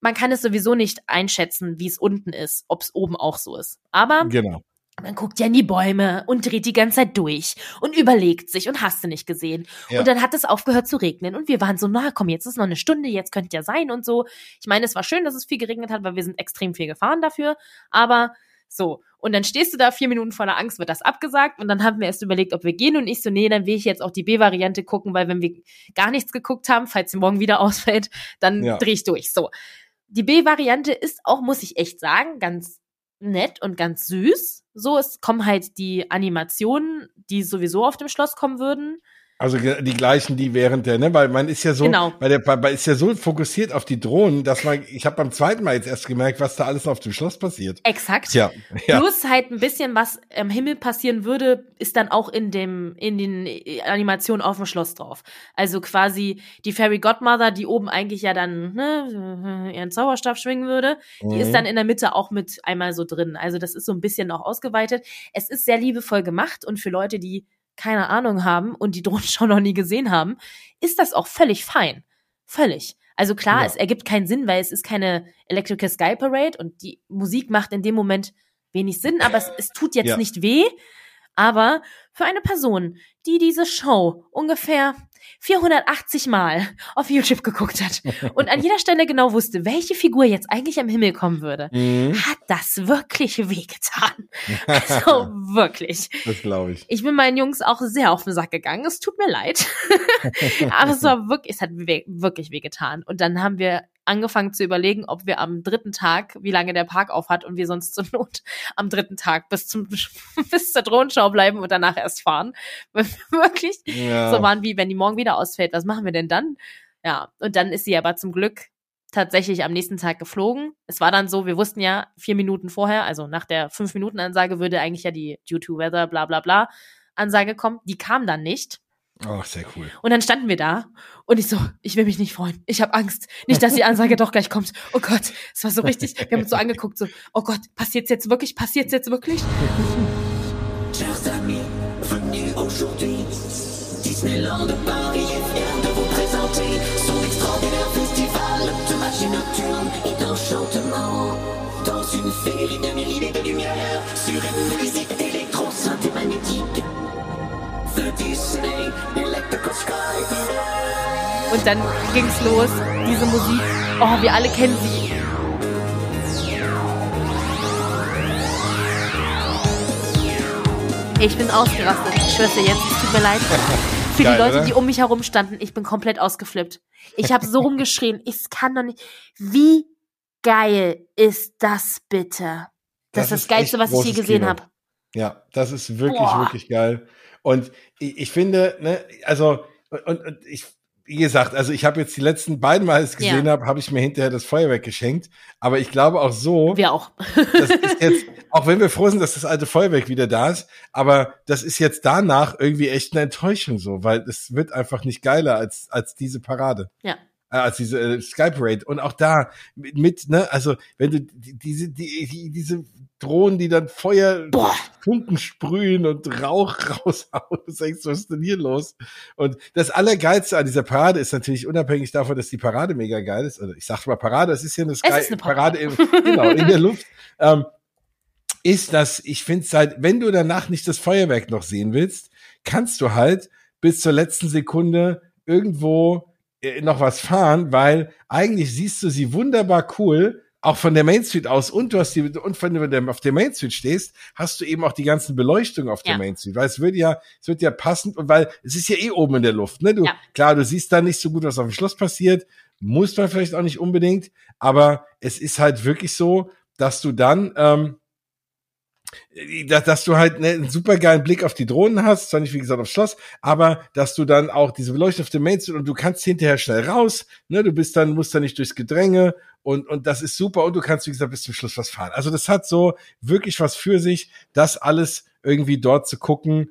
man kann es sowieso nicht einschätzen, wie es unten ist, ob es oben auch so ist. Aber Genau. Man guckt ja in die Bäume und dreht die ganze Zeit durch und überlegt sich und hast du nicht gesehen. Ja. Und dann hat es aufgehört zu regnen und wir waren so, na komm, jetzt ist noch eine Stunde, jetzt könnte ja sein und so. Ich meine, es war schön, dass es viel geregnet hat, weil wir sind extrem viel gefahren dafür, aber so. Und dann stehst du da vier Minuten voller Angst, wird das abgesagt und dann haben wir erst überlegt, ob wir gehen und ich so, nee, dann will ich jetzt auch die B-Variante gucken, weil wenn wir gar nichts geguckt haben, falls sie morgen wieder ausfällt, dann ja. dreh ich durch. So. Die B-Variante ist auch, muss ich echt sagen, ganz nett und ganz süß. So, es kommen halt die Animationen, die sowieso auf dem Schloss kommen würden. Also die gleichen, die während der, ne, weil man ist ja so, genau. weil der man ist ja so fokussiert auf die Drohnen, dass man, ich habe beim zweiten Mal jetzt erst gemerkt, was da alles auf dem Schloss passiert. Exakt. Ja. ja. Plus halt ein bisschen, was im Himmel passieren würde, ist dann auch in dem, in den Animationen auf dem Schloss drauf. Also quasi die Fairy Godmother, die oben eigentlich ja dann ne, ihren Zauberstab schwingen würde, mhm. die ist mhm. dann in der Mitte auch mit einmal so drin. Also das ist so ein bisschen noch ausgeweitet. Es ist sehr liebevoll gemacht und für Leute, die keine Ahnung haben und die Drohnenshow noch nie gesehen haben, ist das auch völlig fein. Völlig. Also klar, ja. es ergibt keinen Sinn, weil es ist keine Electrical Sky Parade und die Musik macht in dem Moment wenig Sinn, aber es, es tut jetzt ja. nicht weh. Aber für eine Person, die diese Show ungefähr 480 Mal auf YouTube geguckt hat und an jeder Stelle genau wusste, welche Figur jetzt eigentlich am Himmel kommen würde, mhm. hat das wirklich wehgetan. Also wirklich. Das glaube ich. Ich bin meinen Jungs auch sehr auf den Sack gegangen. Es tut mir leid. Aber es war wirklich, es hat wirklich wehgetan. Und dann haben wir angefangen zu überlegen, ob wir am dritten Tag, wie lange der Park auf hat und wir sonst zur Not am dritten Tag bis zum bis zur Drohnenschau bleiben und danach erst fahren. Wirklich ja. so waren wie, wenn die morgen wieder ausfällt, was machen wir denn dann? Ja, und dann ist sie aber zum Glück tatsächlich am nächsten Tag geflogen. Es war dann so, wir wussten ja vier Minuten vorher, also nach der fünf Minuten Ansage würde eigentlich ja die Due to Weather bla bla bla Ansage kommen. Die kam dann nicht. Oh, sehr cool. Und dann standen wir da und ich so, ich will mich nicht freuen. Ich habe Angst. Nicht, dass die Ansage doch gleich kommt. Oh Gott, es war so richtig. Wir haben uns so angeguckt, so, oh Gott, passiert's jetzt wirklich? Passiert's jetzt wirklich? Und dann ging's los, diese Musik. Oh, wir alle kennen sie. Ich bin ausgerastet. Ich schwör's dir jetzt, es tut mir leid. Für Geil, die Leute, oder? die um mich herum standen, ich bin komplett ausgeflippt. Ich habe so rumgeschrien. Ich kann doch nicht. Wie geil ist das bitte? Das, das ist das Geilste, was ich je gesehen habe. Ja, das ist wirklich, Boah. wirklich geil. Und ich, ich finde, ne, also, und, und ich, wie gesagt, also ich habe jetzt die letzten beiden Mal, als ich gesehen ja. habe, habe ich mir hinterher das Feuerwerk geschenkt. Aber ich glaube auch so. Wir auch. das ist jetzt, auch wenn wir froh sind, dass das alte Feuerwerk wieder da ist, aber das ist jetzt danach irgendwie echt eine Enttäuschung so, weil es wird einfach nicht geiler als, als diese Parade. Ja äh, als diese äh, Sky Parade und auch da mit, mit ne also wenn du die, diese die, die diese Drohnen, die dann Feuer, Boah. Funken sprühen und Rauch raushauen. Du denkst, was ist denn hier los? Und das Allergeilste an dieser Parade ist natürlich unabhängig davon, dass die Parade mega geil ist. Also ich sag mal Parade, es ist ja eine, Sky eine Parade, Parade im, genau, in der Luft. Ähm, ist, dass ich finde halt, wenn du danach nicht das Feuerwerk noch sehen willst, kannst du halt bis zur letzten Sekunde irgendwo äh, noch was fahren, weil eigentlich siehst du sie wunderbar cool auch von der Main Street aus und du hast die, und wenn du auf der Main Street stehst, hast du eben auch die ganzen Beleuchtungen auf der ja. Main Street, weil es wird ja, es wird ja passend und weil es ist ja eh oben in der Luft, ne? Du, ja. klar, du siehst da nicht so gut, was auf dem Schloss passiert, muss man vielleicht auch nicht unbedingt, aber es ist halt wirklich so, dass du dann, ähm, dass, dass du halt ne, einen super geilen Blick auf die Drohnen hast, zwar nicht wie gesagt aufs Schloss, aber dass du dann auch diese Beleuchtung auf dem Main Street und du kannst hinterher schnell raus, ne, du bist dann, musst dann nicht durchs Gedränge und, und das ist super und du kannst, wie gesagt, bis zum Schluss was fahren. Also das hat so wirklich was für sich, das alles irgendwie dort zu gucken,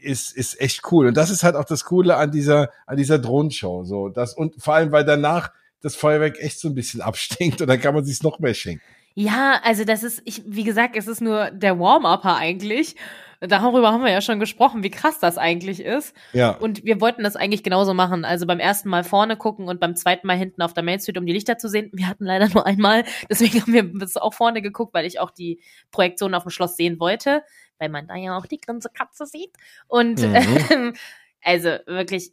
ist, ist echt cool. Und das ist halt auch das Coole an dieser, an dieser Drohnenshow, so, das, und vor allem, weil danach das Feuerwerk echt so ein bisschen abstinkt und dann kann man sich's noch mehr schenken. Ja, also das ist, ich, wie gesagt, es ist nur der Warm-Upper eigentlich. darüber haben wir ja schon gesprochen, wie krass das eigentlich ist. Ja. Und wir wollten das eigentlich genauso machen. Also beim ersten Mal vorne gucken und beim zweiten Mal hinten auf der Main Street, um die Lichter zu sehen. Wir hatten leider nur einmal, deswegen haben wir das auch vorne geguckt, weil ich auch die Projektion auf dem Schloss sehen wollte, weil man da ja auch die ganze Katze sieht. Und Mhm. ähm, also wirklich,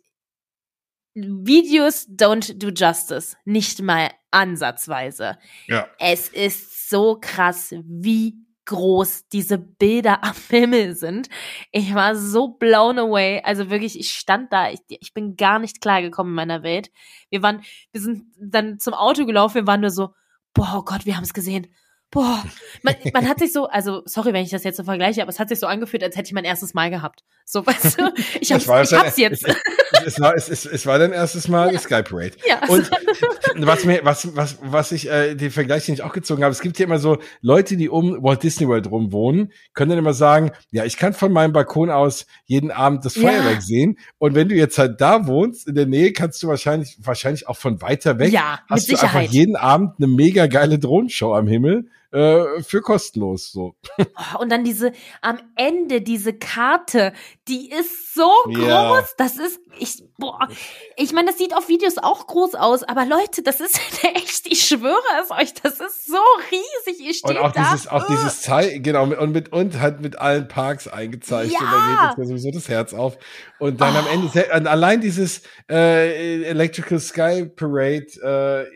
Videos don't do justice. Nicht mal ansatzweise. Ja. Es ist so krass, wie groß diese Bilder am Himmel sind. Ich war so blown away. Also wirklich, ich stand da, ich, ich bin gar nicht klargekommen in meiner Welt. Wir waren, wir sind dann zum Auto gelaufen, wir waren nur so, boah, oh Gott, wir haben es gesehen. Boah, man, man hat sich so, also sorry, wenn ich das jetzt so vergleiche, aber es hat sich so angefühlt, als hätte ich mein erstes Mal gehabt. So, weißt du, ich hab's, ich hab's jetzt. Es, war, es, es, es war dein erstes Mal die Sky Parade. Ja, Und was mir, was, was, was ich, äh, den Vergleich, den ich auch gezogen habe, es gibt ja immer so Leute, die um Walt Disney World rum wohnen, können dann immer sagen, ja, ich kann von meinem Balkon aus jeden Abend das Ja. Feuerwerk sehen. Und wenn du jetzt halt da wohnst, in der Nähe, kannst du wahrscheinlich, wahrscheinlich auch von weiter weg, ja, hast du Sicherheit. einfach jeden Abend eine mega geile Drohnenshow am Himmel, äh, für kostenlos, so. Oh, und dann diese, am Ende diese Karte, die ist so Ja. groß. Das ist, ich, boah, ich meine, das sieht auf Videos auch groß aus, aber Leute, das ist echt, ich schwöre es euch, das ist so riesig. Ihr steht Und auch da. dieses, auch dieses Zei genau, und mit, und halt mit allen Parks eingezeichnet. Und da Ja. geht jetzt mir sowieso das Herz auf. Und dann am Oh. Ende, se- und allein dieses äh, Electrical Sky Parade,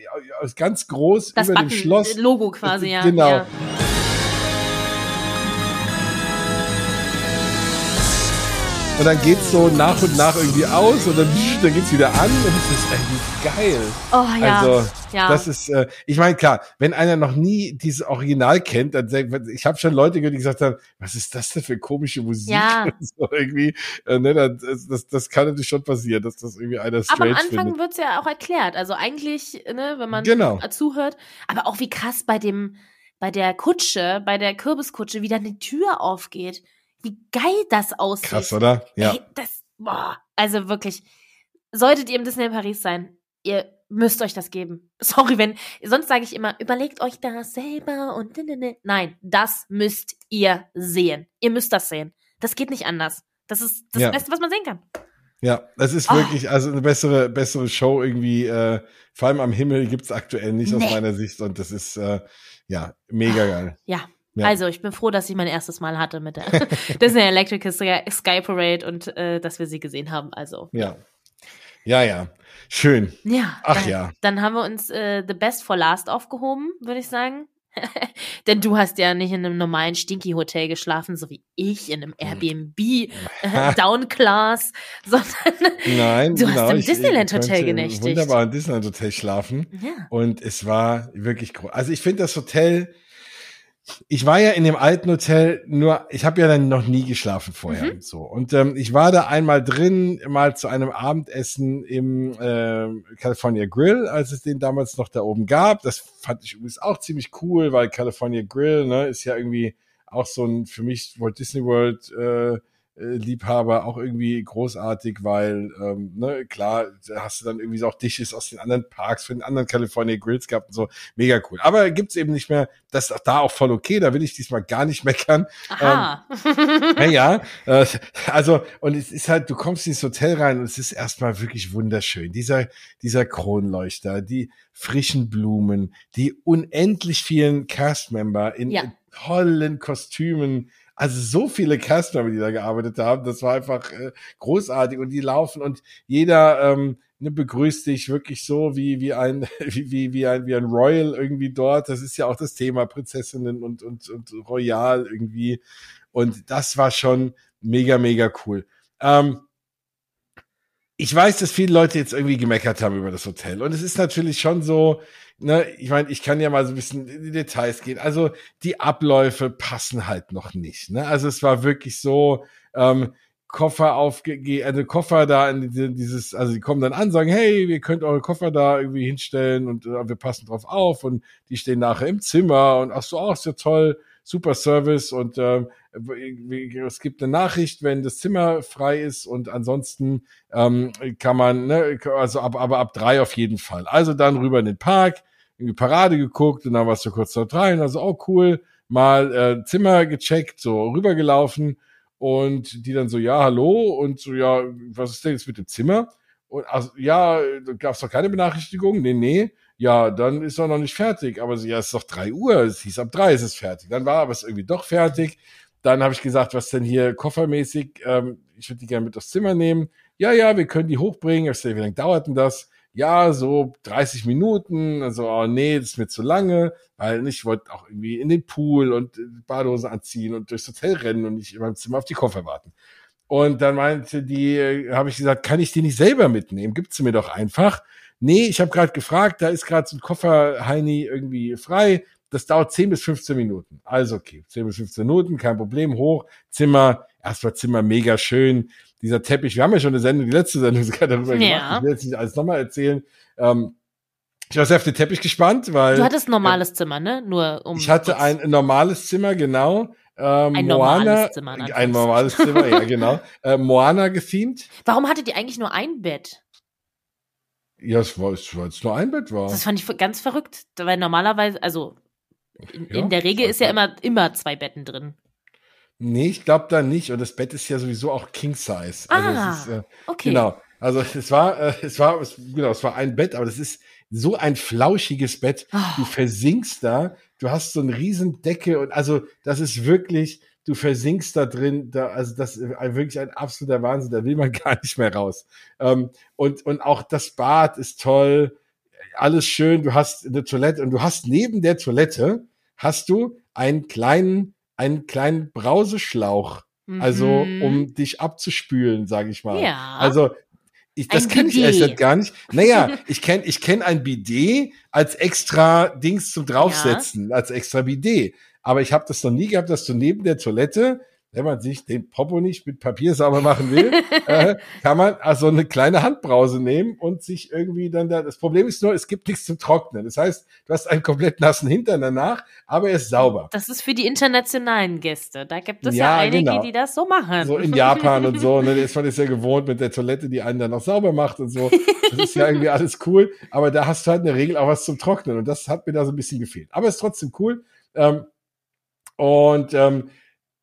äh, ganz groß das über dem Button- Schloss. Logo quasi, ja. Genau. Ja. Und dann geht's so nach und nach irgendwie aus und dann, dann geht's wieder an und es ist irgendwie geil. Oh ja. Also, ja. Das ist, äh, ich meine, klar, wenn einer noch nie dieses Original kennt, dann sagt- ich habe schon Leute gehört, die gesagt haben, was ist das denn für komische Musik? Ja. Und so irgendwie, äh, ne, das, das, das kann natürlich schon passieren, dass das irgendwie einer aber am Anfang findet. wird's ja auch erklärt. Also eigentlich, ne, wenn man Genau. zuhört, aber auch wie krass bei dem, bei der Kutsche, bei der Kürbiskutsche, wie dann die Tür aufgeht. Wie geil das aussieht. Krass, oder? Ja. Ey, das, boah, also wirklich, solltet ihr im Disneyland Paris sein, ihr müsst euch das geben. Sorry, wenn, sonst sage ich immer, überlegt euch das selber und ne, ne, ne. Nein, das müsst ihr sehen. Ihr müsst das sehen. Das geht nicht anders. Das ist das Ja. Beste, was man sehen kann. Ja, das ist Ah. wirklich, also eine bessere, bessere Show irgendwie, äh, vor allem am Himmel gibt's aktuell nicht aus Nee. meiner Sicht und das ist, äh, ja, mega geil. Ja. Ja. Also, ich bin froh, dass ich mein erstes Mal hatte mit der Disney Electric Sky Parade und äh, dass wir sie gesehen haben. Also, Ja. Ja, ja. Schön. ja. Ach dann, ja. Dann haben wir uns äh, The Best for Last aufgehoben, würde ich sagen. Denn du hast ja nicht in einem normalen Stinky-Hotel geschlafen, so wie ich in einem Airbnb äh, Downclass, sondern Nein, Du hast genau. im Hotel im genächtigt. Wunderbaren Disneyland Hotel schlafen. ja. Und es war wirklich groß. Also ich finde das Hotel, ich war ja in dem alten Hotel nur, ich habe ja dann noch nie geschlafen vorher. Mhm. So. Und ähm, ich war da einmal drin, mal zu einem Abendessen im ähm, California Grill, als es den damals noch da oben gab. Das fand ich übrigens auch ziemlich cool, weil California Grill ne, ist ja irgendwie auch so ein für mich Walt Disney World äh, äh, Liebhaber auch irgendwie großartig, weil, ähm, ne, klar, da hast du dann irgendwie so auch Dishes aus den anderen Parks, von den anderen California Grills gehabt und so. Mega cool. Aber gibt's eben nicht mehr, das ist auch da auch voll okay, da will ich diesmal gar nicht meckern. Aha. Ja, ja, äh, also, und es ist halt, du kommst ins Hotel rein und es ist erstmal wirklich wunderschön. Dieser, dieser Kronleuchter, die frischen Blumen, die unendlich vielen Castmember in Ja. tollen Kostümen. Also so viele Castmember, die da gearbeitet haben, das war einfach äh, großartig und die laufen und jeder ähm, ne, begrüßt dich wirklich so wie wie ein wie wie wie ein wie ein Royal irgendwie dort. Das ist ja auch das Thema Prinzessinnen und und und Royal irgendwie und das war schon mega mega cool. Ähm, ich weiß, dass viele Leute jetzt irgendwie gemeckert haben über das Hotel und es ist natürlich schon so, ne, ich meine, ich kann ja mal so ein bisschen in die Details gehen. Also die Abläufe passen halt noch nicht. Ne? Also es war wirklich so, ähm, Koffer aufge, also Koffer da in diese- dieses, also die kommen dann an, sagen, hey, ihr könnt eure Koffer da irgendwie hinstellen und äh, wir passen drauf auf und die stehen nachher im Zimmer und ach so, ach, ist ja toll, super Service und ähm, es gibt eine Nachricht, wenn das Zimmer frei ist und ansonsten ähm, kann man, ne, also ab, aber ab drei auf jeden Fall. Also dann rüber in den Park, irgendwie Parade geguckt und dann warst du kurz dort rein, also auch cool, mal äh, Zimmer gecheckt, so rübergelaufen und die dann so, ja, hallo und so, ja, was ist denn jetzt mit dem Zimmer? Und also, ja, gab es doch keine Benachrichtigung? Nee, nee. Ja, dann ist er noch nicht fertig. Aber sie, ja, es ist doch drei Uhr. Es hieß, ab drei ist es fertig. Dann war aber es irgendwie doch fertig. Dann habe ich gesagt, was denn hier koffermäßig? Ähm, ich würde die gerne mit aufs Zimmer nehmen. Ja, ja, wir können die hochbringen. Ich sage, wie lange dauert denn das? Ja, so 30 Minuten. Also, oh nee, das ist mir zu lange, weil ich wollte auch irgendwie in den Pool und Badehose anziehen und durchs Hotel rennen und nicht in meinem Zimmer auf die Koffer warten. Und dann meinte die, äh, habe ich gesagt, kann ich die nicht selber mitnehmen? Gibt's sie mir doch einfach. Nee, ich habe gerade gefragt, da ist gerade so ein Koffer Heini irgendwie frei. Das dauert 10 bis 15 Minuten. Also okay, 10 bis 15 Minuten, kein Problem, hoch, Zimmer, erstmal Zimmer mega schön. Dieser Teppich, wir haben ja schon eine Sendung, die letzte Sendung sogar darüber ja. gemacht. Ich will jetzt nicht alles nochmal erzählen. Ähm, ich war sehr auf den Teppich gespannt, weil. Du hattest ein normales äh, Zimmer, ne? Nur um. Ich hatte ein normales Zimmer, genau. Ähm, ein Moana, normales Zimmer. Ein normales Zimmer, ja, genau. Äh, Moana gethemed. Warum hattet ihr eigentlich nur ein Bett? Ja, es war, es war jetzt nur ein Bett war. Das fand ich ganz verrückt, weil normalerweise, also in, ja, in der Regel ist ja immer, immer zwei Betten drin. Nee, ich glaube da nicht. Und das Bett ist ja sowieso auch King Size. Also ah, ist, äh, okay. Genau. Also es war, äh, es war, es, genau, es war ein Bett, aber das ist so ein flauschiges Bett. Oh. Du versinkst da, du hast so eine riesen Decke und also das ist wirklich, du versinkst da drin, da, also das ist wirklich ein absoluter Wahnsinn, da will man gar nicht mehr raus. Ähm, und, und auch das Bad ist toll, alles schön, du hast eine Toilette und du hast neben der Toilette hast du einen kleinen, einen kleinen Brauseschlauch. Also, mhm. um dich abzuspülen, sage ich mal. Ja. Also, ich, das kenne ich erst gar nicht. Naja, ich kenne ich kenn ein Bidet als extra Dings zum Draufsetzen, ja. als extra Bidet. Aber ich habe das noch nie gehabt, dass du neben der Toilette wenn man sich den Popo nicht mit Papier sauber machen will, äh, kann man also eine kleine Handbrause nehmen und sich irgendwie dann da. Das Problem ist nur, es gibt nichts zum Trocknen. Das heißt, du hast einen komplett nassen Hintern danach, aber er ist sauber. Das ist für die internationalen Gäste. Da gibt es ja, ja einige, genau. die das so machen. So in Japan und so. Ne, ist man ist ja gewohnt mit der Toilette, die einen dann noch sauber macht und so. Das ist ja irgendwie alles cool. Aber da hast du halt in der Regel auch was zum Trocknen und das hat mir da so ein bisschen gefehlt. Aber ist trotzdem cool. Ähm, und ähm,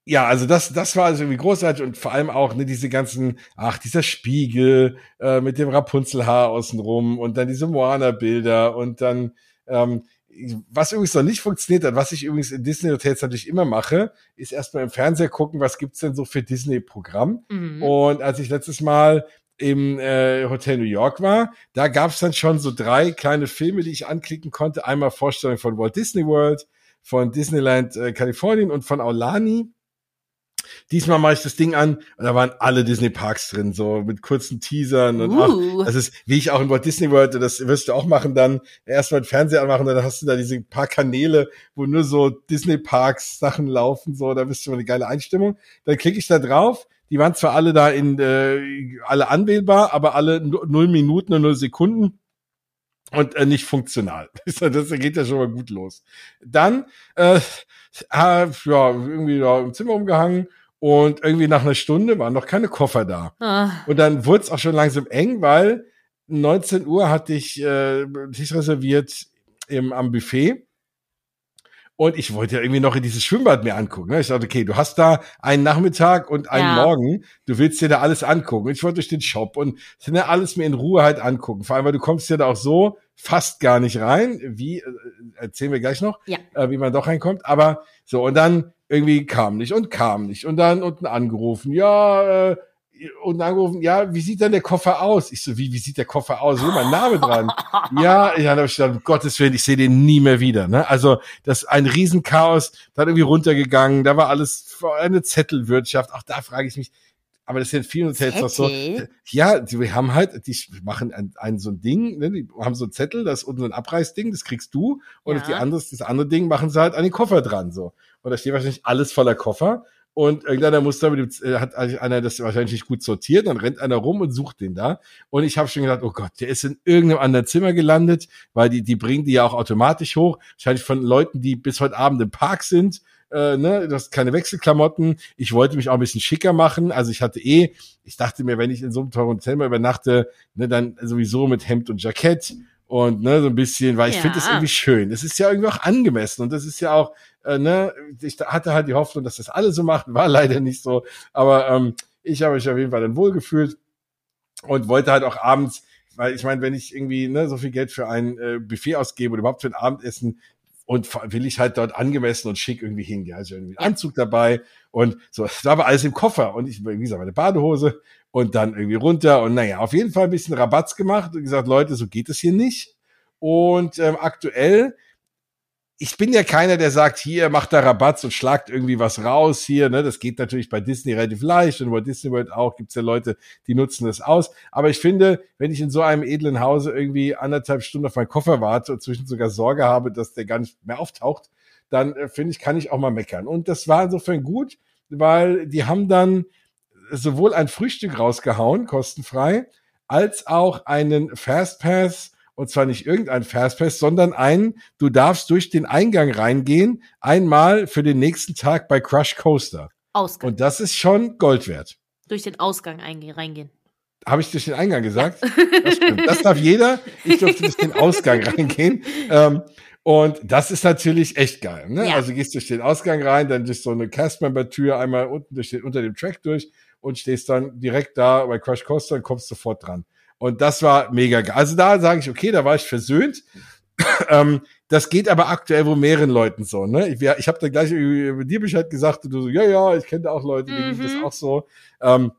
ja, also das, das war also irgendwie großartig und vor allem auch ne, diese ganzen, ach, dieser Spiegel äh, mit dem Rapunzelhaar außenrum und dann diese Moana-Bilder und dann, ähm, was übrigens noch nicht funktioniert hat, was ich übrigens in Disney Hotels natürlich immer mache, ist erstmal im Fernseher gucken, was gibt's denn so für Disney-Programm. Mhm. Und als ich letztes Mal im äh, Hotel New York war, da gab's dann schon so drei kleine Filme, die ich anklicken konnte. Einmal Vorstellung von Walt Disney World, von Disneyland äh, Kalifornien und von Aulani. Diesmal mache ich das Ding an und da waren alle Disney Parks drin, so mit kurzen Teasern und uh. ach, das ist, wie ich auch in Walt Disney World, das wirst du auch machen dann, erstmal den Fernseher anmachen, dann hast du da diese paar Kanäle, wo nur so Disney Parks Sachen laufen, so, da bist du mal eine geile Einstimmung. Dann klicke ich da drauf, die waren zwar alle da in, äh, alle anwählbar, aber alle null Minuten und null Sekunden und äh, nicht funktional. das geht ja schon mal gut los. Dann, äh, ja, irgendwie da im Zimmer umgehangen und irgendwie nach einer Stunde waren noch keine Koffer da. Ah. Und dann wurde es auch schon langsam eng, weil 19 Uhr hatte ich äh, Tisch reserviert im, am Buffet. Und ich wollte ja irgendwie noch in dieses Schwimmbad mir angucken. Ne? Ich dachte, okay, du hast da einen Nachmittag und einen ja. Morgen. Du willst dir da alles angucken. Ich wollte durch den Shop und ja alles mir in Ruhe halt angucken. Vor allem, weil du kommst ja da auch so fast gar nicht rein. Wie, äh, erzählen wir gleich noch, ja. äh, wie man doch reinkommt. Aber so, und dann irgendwie kam nicht und kam nicht. Und dann unten angerufen, ja, äh, und angerufen, ja, wie sieht denn der Koffer aus? Ich so, wie, wie sieht der Koffer aus? Hier mein Name dran. ja, ja, da habe ich gedacht, um Gottes Willen, ich sehe den nie mehr wieder. Ne? Also, das ist ein Riesenchaos, da hat irgendwie runtergegangen, da war alles eine Zettelwirtschaft. Auch da frage ich mich, aber das in vielen Hotels doch so. Ja, die haben halt, die machen ein, ein so ein Ding, ne, die haben so ein Zettel, das ist unten so ein Abreißding, das kriegst du. Und ja. die andere, das andere Ding machen sie halt an den Koffer dran, so. Und da steht wahrscheinlich alles voller Koffer. Und irgendeiner muss da mit dem, äh, hat einer das wahrscheinlich nicht gut sortiert, dann rennt einer rum und sucht den da. Und ich habe schon gedacht, oh Gott, der ist in irgendeinem anderen Zimmer gelandet, weil die, die bringen die ja auch automatisch hoch. Wahrscheinlich von Leuten, die bis heute Abend im Park sind äh, ne, du hast keine Wechselklamotten. Ich wollte mich auch ein bisschen schicker machen. Also ich hatte eh, ich dachte mir, wenn ich in so einem teuren mal übernachte, ne, dann sowieso mit Hemd und Jackett und ne, so ein bisschen, weil ich ja. finde es irgendwie schön. Es ist ja irgendwie auch angemessen und das ist ja auch, äh, ne, ich hatte halt die Hoffnung, dass das alle so machen, war leider nicht so, aber ähm, ich habe mich auf jeden Fall dann wohlgefühlt und wollte halt auch abends, weil ich meine, wenn ich irgendwie ne, so viel Geld für ein äh, Buffet ausgebe oder überhaupt für ein Abendessen, und will ich halt dort angemessen und schick irgendwie hingehen. Also irgendwie Anzug dabei und so. Das war alles im Koffer und ich, wie gesagt, meine Badehose und dann irgendwie runter und naja, auf jeden Fall ein bisschen Rabatz gemacht und gesagt, Leute, so geht es hier nicht. Und ähm, aktuell ich bin ja keiner, der sagt, hier macht da Rabatz und schlagt irgendwie was raus hier. Ne? Das geht natürlich bei Disney relativ leicht und bei Disney World auch gibt's ja Leute, die nutzen das aus. Aber ich finde, wenn ich in so einem edlen Hause irgendwie anderthalb Stunden auf meinen Koffer warte und zwischen sogar Sorge habe, dass der gar nicht mehr auftaucht, dann äh, finde ich, kann ich auch mal meckern. Und das war insofern gut, weil die haben dann sowohl ein Frühstück rausgehauen, kostenfrei, als auch einen Fastpass und zwar nicht irgendein Fastpass, sondern ein, du darfst durch den Eingang reingehen, einmal für den nächsten Tag bei Crush Coaster. Ausgang. Und das ist schon Gold wert. Durch den Ausgang reingehen. Habe ich durch den Eingang gesagt? Ja. Das, das, darf jeder. Ich durfte durch den Ausgang reingehen. Ähm, und das ist natürlich echt geil. Ne? Ja. Also gehst durch den Ausgang rein, dann durch so eine Castmember-Tür einmal unten durch den, unter dem Track durch und stehst dann direkt da bei Crush Coaster und kommst sofort dran. Und das war mega geil. Also da sage ich, okay, da war ich versöhnt. ähm, das geht aber aktuell wohl mehreren Leuten so. Ne? Ich, ich habe da gleich über dir Bescheid gesagt und du so, ja, ja, ich kenne auch Leute, die mhm. das auch so. Ähm,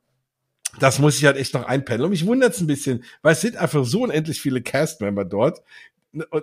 das muss ich halt echt noch einpendeln. Und mich wundert's ein bisschen, weil es sind einfach so unendlich viele Cast-Member dort.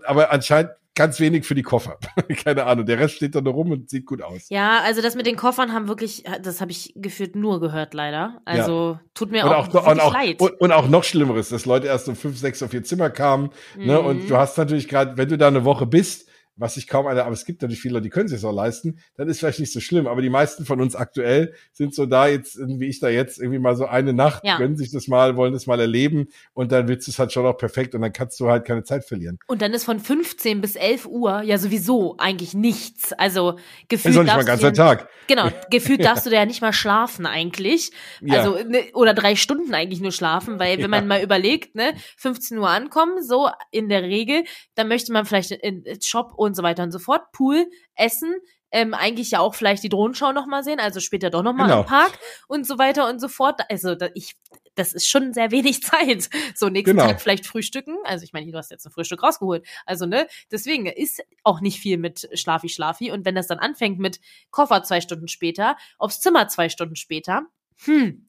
Aber anscheinend ganz wenig für die Koffer. Keine Ahnung. Der Rest steht da nur rum und sieht gut aus. Ja, also das mit den Koffern haben wirklich, das habe ich gefühlt nur gehört, leider. Also ja. tut mir und auch, auch, und auch leid. Und, und, auch noch Schlimmeres, dass Leute erst um fünf, sechs auf ihr Zimmer kamen. Mhm. Ne? Und du hast natürlich gerade, wenn du da eine Woche bist, was sich kaum einer, aber es gibt natürlich viele, die können sich das auch leisten, dann ist vielleicht nicht so schlimm. Aber die meisten von uns aktuell sind so da jetzt, wie ich da jetzt, irgendwie mal so eine Nacht, ja. gönnen sich das mal, wollen das mal erleben und dann wird es halt schon auch perfekt und dann kannst du halt keine Zeit verlieren. Und dann ist von 15 bis 11 Uhr ja sowieso eigentlich nichts. Also gefühlt. Ist auch nicht mal ein ganzer Tag. Genau, gefühlt darfst du da ja nicht mal schlafen eigentlich. Also, ja. ne, oder drei Stunden eigentlich nur schlafen, weil wenn ja. man mal überlegt, ne, 15 Uhr ankommen, so in der Regel, dann möchte man vielleicht in, in Shop und so weiter und so fort. Pool, Essen, ähm, eigentlich ja auch vielleicht die Drohnenschau nochmal sehen, also später doch nochmal genau. im Park und so weiter und so fort. Also da, ich, das ist schon sehr wenig Zeit. So nächsten genau. Tag vielleicht frühstücken. Also ich meine, du hast jetzt ein Frühstück rausgeholt. Also ne, deswegen ist auch nicht viel mit Schlafi Schlafi. Und wenn das dann anfängt mit Koffer zwei Stunden später, aufs Zimmer zwei Stunden später, hm.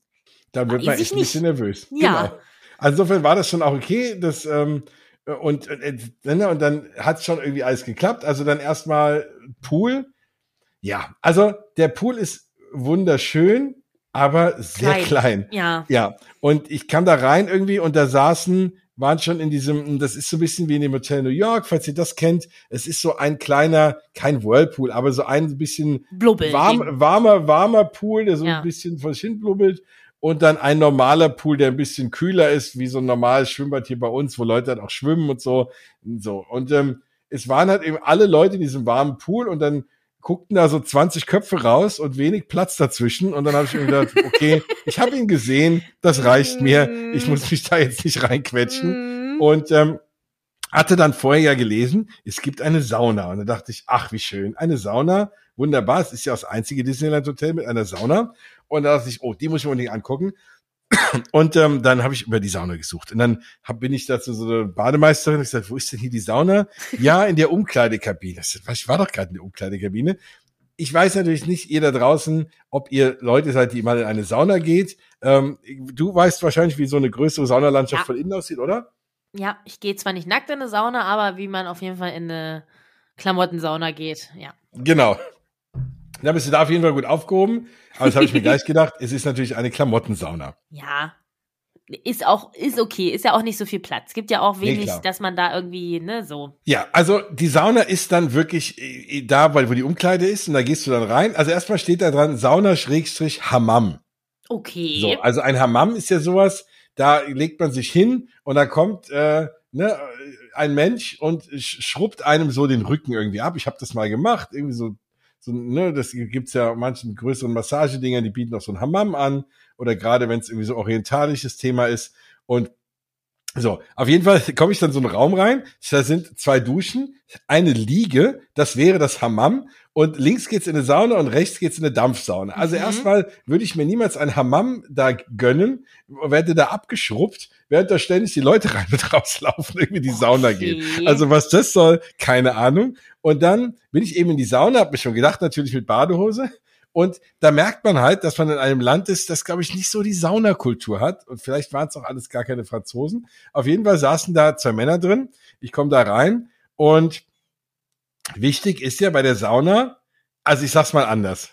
Dann wird man echt ein bisschen nervös. Ja. Genau. Also insofern war das schon auch okay. Das ähm, und, äh, ne, und dann hat schon irgendwie alles geklappt. Also dann erstmal Pool. Ja, also der Pool ist wunderschön, aber sehr klein. klein. Ja. Ja. Und ich kam da rein irgendwie und da saßen, waren schon in diesem, das ist so ein bisschen wie in dem Hotel New York, falls ihr das kennt. Es ist so ein kleiner, kein Whirlpool, aber so ein bisschen warm, warmer, warmer Pool, der so ja. ein bisschen vor sich hin blubbelt und dann ein normaler Pool, der ein bisschen kühler ist, wie so ein normales Schwimmbad hier bei uns, wo Leute dann auch schwimmen und so. Und, so. und ähm, es waren halt eben alle Leute in diesem warmen Pool und dann guckten da so 20 Köpfe raus und wenig Platz dazwischen. Und dann habe ich mir gedacht, okay, ich habe ihn gesehen, das reicht mir. Ich muss mich da jetzt nicht reinquetschen. Mhm. Und ähm, hatte dann vorher ja gelesen, es gibt eine Sauna. Und da dachte ich, ach, wie schön, eine Sauna. Wunderbar, es ist ja das einzige Disneyland Hotel mit einer Sauna. Und da dachte ich, oh, die muss ich mir unbedingt angucken. Und ähm, dann habe ich über die Sauna gesucht. Und dann hab, bin ich dazu so eine Bademeisterin und gesagt, wo ist denn hier die Sauna? ja, in der Umkleidekabine. Ich war doch gerade in der Umkleidekabine. Ich weiß natürlich nicht, ihr da draußen, ob ihr Leute seid, die mal in eine Sauna geht. Ähm, du weißt wahrscheinlich, wie so eine größere Saunalandschaft ja. von innen aussieht, oder? Ja, ich gehe zwar nicht nackt in eine Sauna, aber wie man auf jeden Fall in eine Klamottensauna geht, ja. Genau. Da bist du da auf jeden Fall gut aufgehoben. Aber das habe ich mir gleich gedacht. Es ist natürlich eine Klamottensauna. Ja. Ist auch, ist okay. Ist ja auch nicht so viel Platz. Gibt ja auch wenig, nee, dass man da irgendwie, ne, so. Ja, also die Sauna ist dann wirklich äh, da, weil wo die Umkleide ist und da gehst du dann rein. Also erstmal steht da dran Sauna-Hammam. Okay. So, also ein Hammam ist ja sowas, da legt man sich hin und da kommt äh, ne, ein Mensch und schrubbt einem so den Rücken irgendwie ab. Ich habe das mal gemacht, irgendwie so so, ne, das gibt's ja manchen größeren Massagedinger, die bieten auch so ein Hammam an oder gerade wenn es irgendwie so orientalisches Thema ist und So, auf jeden Fall komme ich dann so einen Raum rein. Da sind zwei Duschen, eine Liege, das wäre das Hammam. Und links geht's in eine Sauna und rechts geht's in eine Dampfsauna. Also mhm. erstmal würde ich mir niemals ein Hammam da gönnen, werde da abgeschrubbt, während da ständig die Leute rein und rauslaufen, irgendwie die Sauna okay. gehen. Also was das soll, keine Ahnung. Und dann bin ich eben in die Sauna, habe mir schon gedacht, natürlich mit Badehose. Und da merkt man halt, dass man in einem Land ist, das, glaube ich, nicht so die Saunakultur hat. Und vielleicht waren es auch alles gar keine Franzosen. Auf jeden Fall saßen da zwei Männer drin. Ich komme da rein und wichtig ist ja bei der Sauna, also ich sag's mal anders.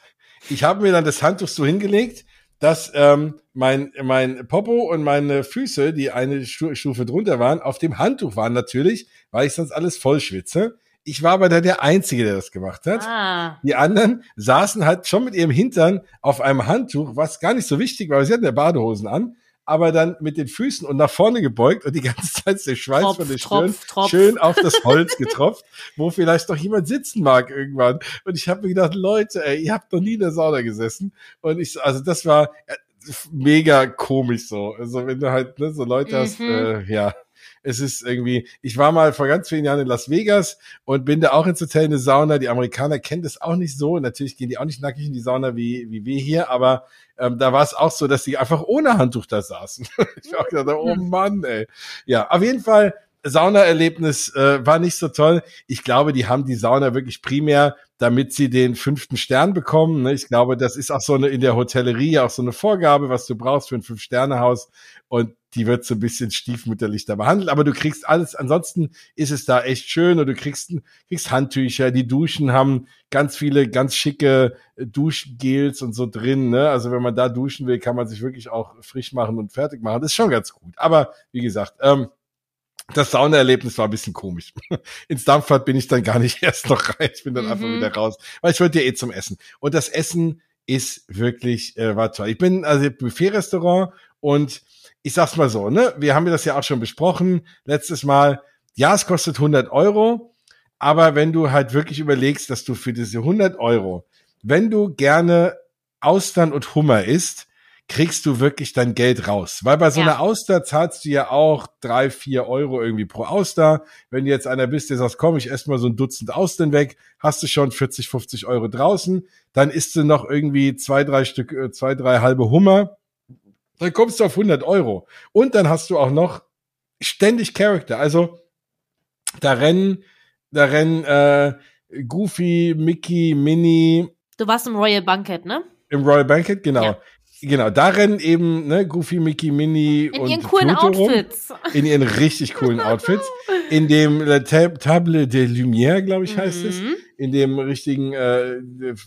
Ich habe mir dann das Handtuch so hingelegt, dass ähm, mein, mein Popo und meine Füße, die eine Stufe drunter waren, auf dem Handtuch waren natürlich, weil ich sonst alles voll schwitze. Ich war aber da der Einzige, der das gemacht hat. Ah. Die anderen saßen halt schon mit ihrem Hintern auf einem Handtuch, was gar nicht so wichtig war, sie hatten ja Badehosen an, aber dann mit den Füßen und nach vorne gebeugt und die ganze Zeit der Schweiß Tropf, von der Stirn Tropf, Tropf. schön auf das Holz getropft, wo vielleicht doch jemand sitzen mag irgendwann. Und ich habe mir gedacht, Leute, ey, ihr habt noch nie in der Sauna gesessen. Und ich, also das war äh, mega komisch so. Also wenn du halt ne, so Leute mhm. hast, äh, ja es ist irgendwie, ich war mal vor ganz vielen Jahren in Las Vegas und bin da auch ins Hotel in eine Sauna. Die Amerikaner kennen das auch nicht so. Natürlich gehen die auch nicht nackig in die Sauna wie, wie wir hier, aber ähm, da war es auch so, dass die einfach ohne Handtuch da saßen. ich auch gedacht, oh Mann, ey. Ja, auf jeden Fall Saunaerlebnis äh, war nicht so toll. Ich glaube, die haben die Sauna wirklich primär, damit sie den fünften Stern bekommen. Ne? Ich glaube, das ist auch so eine in der Hotellerie auch so eine Vorgabe, was du brauchst für ein Fünf-Sterne-Haus. Und die wird so ein bisschen stiefmütterlich da behandelt. Aber du kriegst alles, ansonsten ist es da echt schön und du kriegst, kriegst Handtücher, die Duschen haben ganz viele ganz schicke Duschgels und so drin. Ne? Also wenn man da duschen will, kann man sich wirklich auch frisch machen und fertig machen. Das ist schon ganz gut. Aber wie gesagt, ähm, das Saunaerlebnis war ein bisschen komisch. Ins Dampfbad bin ich dann gar nicht erst noch rein. Ich bin dann mhm. einfach wieder raus, weil ich wollte ja eh zum Essen. Und das Essen ist wirklich, äh, war toll. Ich bin also Buffet-Restaurant und ich sag's mal so, ne, wir haben das ja auch schon besprochen letztes Mal. Ja, es kostet 100 Euro, aber wenn du halt wirklich überlegst, dass du für diese 100 Euro, wenn du gerne Austern und Hummer isst, kriegst du wirklich dein Geld raus. Weil bei so ja. einer Auster zahlst du ja auch drei, vier Euro irgendwie pro Auster. Wenn du jetzt einer bist, der sagt, komm, ich esse mal so ein Dutzend Austern weg, hast du schon 40, 50 Euro draußen. Dann isst du noch irgendwie zwei, drei Stück, äh, zwei, drei halbe Hummer dann kommst du auf 100 Euro. Und dann hast du auch noch ständig Charakter. Also da rennen, da rennen äh, Goofy, Mickey, Minnie. Du warst im Royal Banquet, ne? Im Royal Banquet, genau. Ja. Genau, da rennen eben ne, Goofy, Mickey, Minnie in und ihren coolen Pluto Outfits. Rum, in ihren richtig coolen Outfits. In dem äh, Table de Lumière, glaube ich, heißt mhm. es in dem richtigen äh,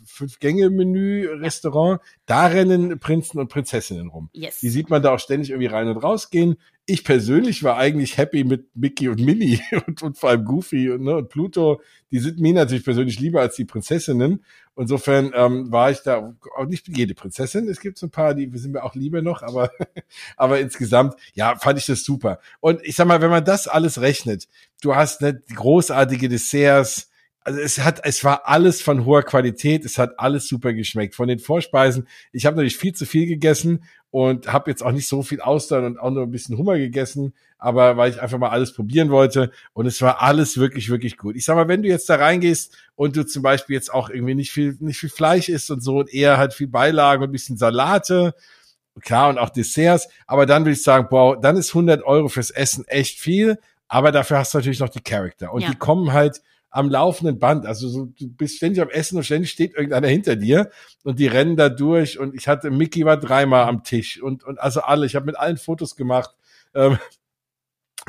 Fünf-Gänge-Menü-Restaurant, da rennen Prinzen und Prinzessinnen rum. Yes. Die sieht man da auch ständig irgendwie rein und rausgehen. Ich persönlich war eigentlich happy mit Mickey und Minnie und, und vor allem Goofy und, ne, und Pluto. Die sind mir natürlich persönlich lieber als die Prinzessinnen. Insofern ähm, war ich da auch nicht jede Prinzessin. Es gibt so ein paar, die sind mir auch lieber noch, aber, aber insgesamt, ja, fand ich das super. Und ich sag mal, wenn man das alles rechnet, du hast ne, großartige Desserts, also es hat, es war alles von hoher Qualität, es hat alles super geschmeckt. Von den Vorspeisen, ich habe natürlich viel zu viel gegessen und habe jetzt auch nicht so viel Austern und auch nur ein bisschen Hummer gegessen, aber weil ich einfach mal alles probieren wollte und es war alles wirklich, wirklich gut. Ich sag mal, wenn du jetzt da reingehst und du zum Beispiel jetzt auch irgendwie nicht viel, nicht viel Fleisch isst und so und eher halt viel Beilagen und ein bisschen Salate, klar und auch Desserts, aber dann will ich sagen, boah, dann ist 100 Euro fürs Essen echt viel, aber dafür hast du natürlich noch die Charakter und ja. die kommen halt am laufenden Band. Also so, du bist ständig am Essen und ständig steht irgendeiner hinter dir und die rennen da durch und ich hatte, Mickey war dreimal am Tisch und, und also alle, ich habe mit allen Fotos gemacht. Ähm,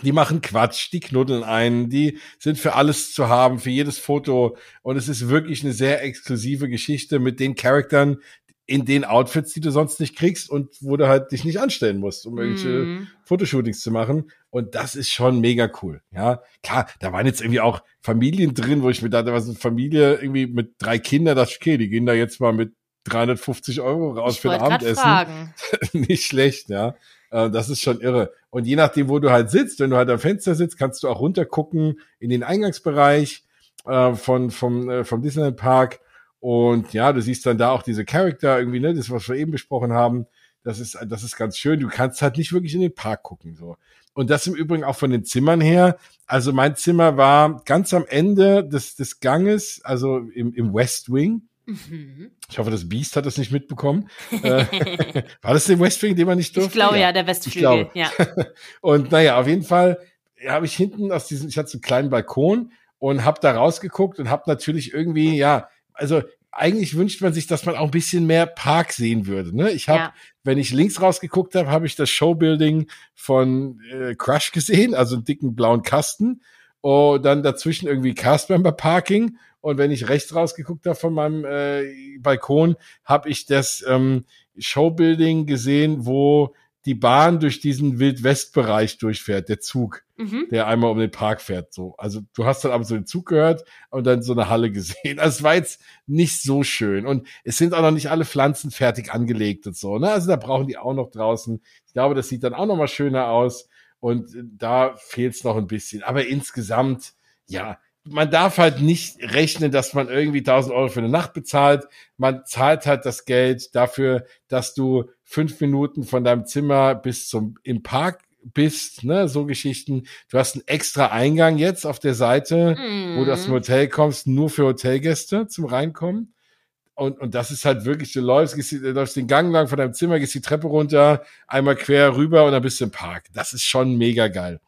die machen Quatsch, die knuddeln ein, die sind für alles zu haben, für jedes Foto. Und es ist wirklich eine sehr exklusive Geschichte mit den Charaktern, in den Outfits, die du sonst nicht kriegst und wo du halt dich nicht anstellen musst, um irgendwelche mm. Fotoshootings zu machen. Und das ist schon mega cool. Ja, klar, da waren jetzt irgendwie auch Familien drin, wo ich mir dachte, was ist Familie irgendwie mit drei Kindern, das okay, die gehen da jetzt mal mit 350 Euro raus ich für ein Abendessen. nicht schlecht, ja. Äh, das ist schon irre. Und je nachdem, wo du halt sitzt, wenn du halt am Fenster sitzt, kannst du auch runtergucken in den Eingangsbereich äh, von, vom, äh, vom Disneyland Park und ja, du siehst dann da auch diese Charakter irgendwie, ne, das, was wir eben besprochen haben. Das ist, das ist ganz schön. Du kannst halt nicht wirklich in den Park gucken, so. Und das im Übrigen auch von den Zimmern her. Also mein Zimmer war ganz am Ende des, des Ganges, also im, im West Wing. Mhm. Ich hoffe, das Beast hat das nicht mitbekommen. Äh, war das der West Wing, den man nicht durfte? Ich glaube ja, ja der Westflügel, ja. Und naja, auf jeden Fall habe ich hinten aus diesem, ich hatte so einen kleinen Balkon und habe da rausgeguckt und habe natürlich irgendwie, ja, also eigentlich wünscht man sich, dass man auch ein bisschen mehr Park sehen würde. Ne? Ich habe, ja. wenn ich links rausgeguckt habe, habe ich das Showbuilding von äh, Crush gesehen, also einen dicken blauen Kasten. Und dann dazwischen irgendwie Castmember Parking. Und wenn ich rechts rausgeguckt habe von meinem äh, Balkon, habe ich das ähm, Showbuilding gesehen, wo die Bahn durch diesen Wildwestbereich durchfährt, der Zug, mhm. der einmal um den Park fährt. So, also du hast dann aber so den Zug gehört und dann so eine Halle gesehen. Also es war jetzt nicht so schön und es sind auch noch nicht alle Pflanzen fertig angelegt und so. Ne? Also da brauchen die auch noch draußen. Ich glaube, das sieht dann auch noch mal schöner aus und da fehlt es noch ein bisschen. Aber insgesamt, ja, man darf halt nicht rechnen, dass man irgendwie 1000 Euro für eine Nacht bezahlt. Man zahlt halt das Geld dafür, dass du fünf Minuten von deinem Zimmer bis zum im Park bist, ne, so Geschichten. Du hast einen extra Eingang jetzt auf der Seite, mm. wo du aus dem mhm. Hotel kommst, nur für Hotelgäste zum Reinkommen. Und, und das ist halt wirklich, du läufst, gehst, du läufst den Gang lang von deinem Zimmer, gehst die Treppe runter, einmal quer rüber und dann bist du im Park. Das ist schon mega geil.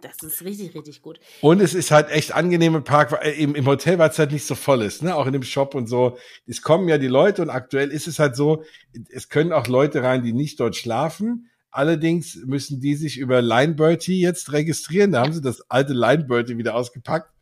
Das ist richtig, richtig gut. Und es ist halt echt angenehm im Park, weil im, im Hotel, weil es halt nicht so voll ist, ne? Auch in dem Shop und so. Es kommen ja die Leute und aktuell ist es halt so, es können auch Leute rein, die nicht dort schlafen. Allerdings müssen die sich über Lineberty jetzt registrieren. Da haben sie das alte Lineberty wieder ausgepackt.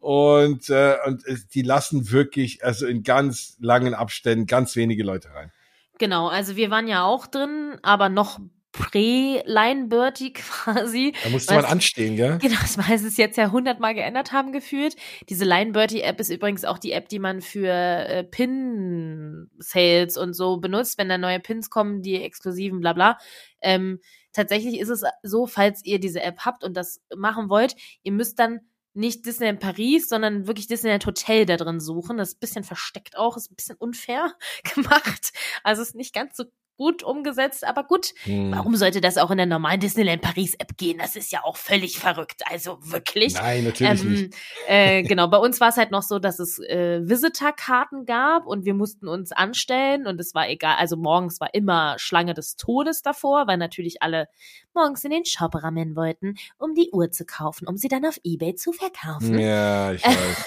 Und, äh, und die lassen wirklich, also in ganz langen Abständen, ganz wenige Leute rein. Genau, also wir waren ja auch drin, aber noch Prä-Line-Bertie quasi. Da musste man anstehen, gell? Genau, das weil sie es jetzt ja hundertmal geändert haben gefühlt. Diese Line-Bertie-App ist übrigens auch die App, die man für äh, Pin-Sales und so benutzt, wenn da neue Pins kommen, die exklusiven, bla bla. Ähm, tatsächlich ist es so, falls ihr diese App habt und das machen wollt, ihr müsst dann nicht Disneyland Paris, sondern wirklich Disneyland Hotel da drin suchen. Das ist ein bisschen versteckt auch, ist ein bisschen unfair gemacht. Also ist nicht ganz so gut umgesetzt, aber gut, hm. warum sollte das auch in der normalen Disneyland Paris App gehen? Das ist ja auch völlig verrückt. Also wirklich. Nein, natürlich ähm, nicht. Äh, genau, bei uns war es halt noch so, dass es äh, Visitor-Karten gab und wir mussten uns anstellen und es war egal. Also morgens war immer Schlange des Todes davor, weil natürlich alle morgens in den Shop rammen wollten, um die Uhr zu kaufen, um sie dann auf Ebay zu verkaufen. Ja, ich weiß.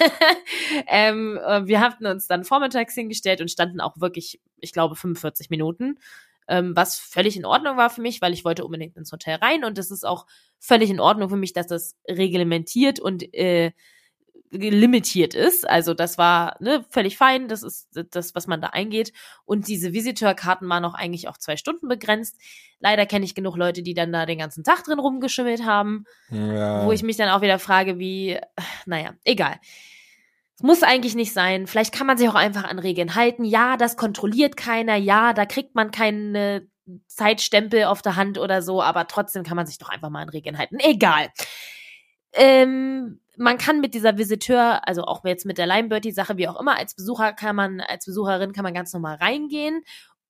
ähm, äh, wir hatten uns dann vormittags hingestellt und standen auch wirklich, ich glaube, 45 Minuten ähm, was völlig in Ordnung war für mich, weil ich wollte unbedingt ins Hotel rein und es ist auch völlig in Ordnung für mich, dass das reglementiert und äh, limitiert ist. Also das war ne, völlig fein, das ist das, was man da eingeht. Und diese Visitorkarten waren auch eigentlich auch zwei Stunden begrenzt. Leider kenne ich genug Leute, die dann da den ganzen Tag drin rumgeschimmelt haben, ja. wo ich mich dann auch wieder frage, wie, naja, egal muss eigentlich nicht sein. Vielleicht kann man sich auch einfach an Regeln halten. Ja, das kontrolliert keiner. Ja, da kriegt man keine Zeitstempel auf der Hand oder so, aber trotzdem kann man sich doch einfach mal an Regeln halten. Egal. Ähm, man kann mit dieser Visiteur, also auch jetzt mit der Limebirdy-Sache, wie auch immer, als Besucher kann man, als Besucherin kann man ganz normal reingehen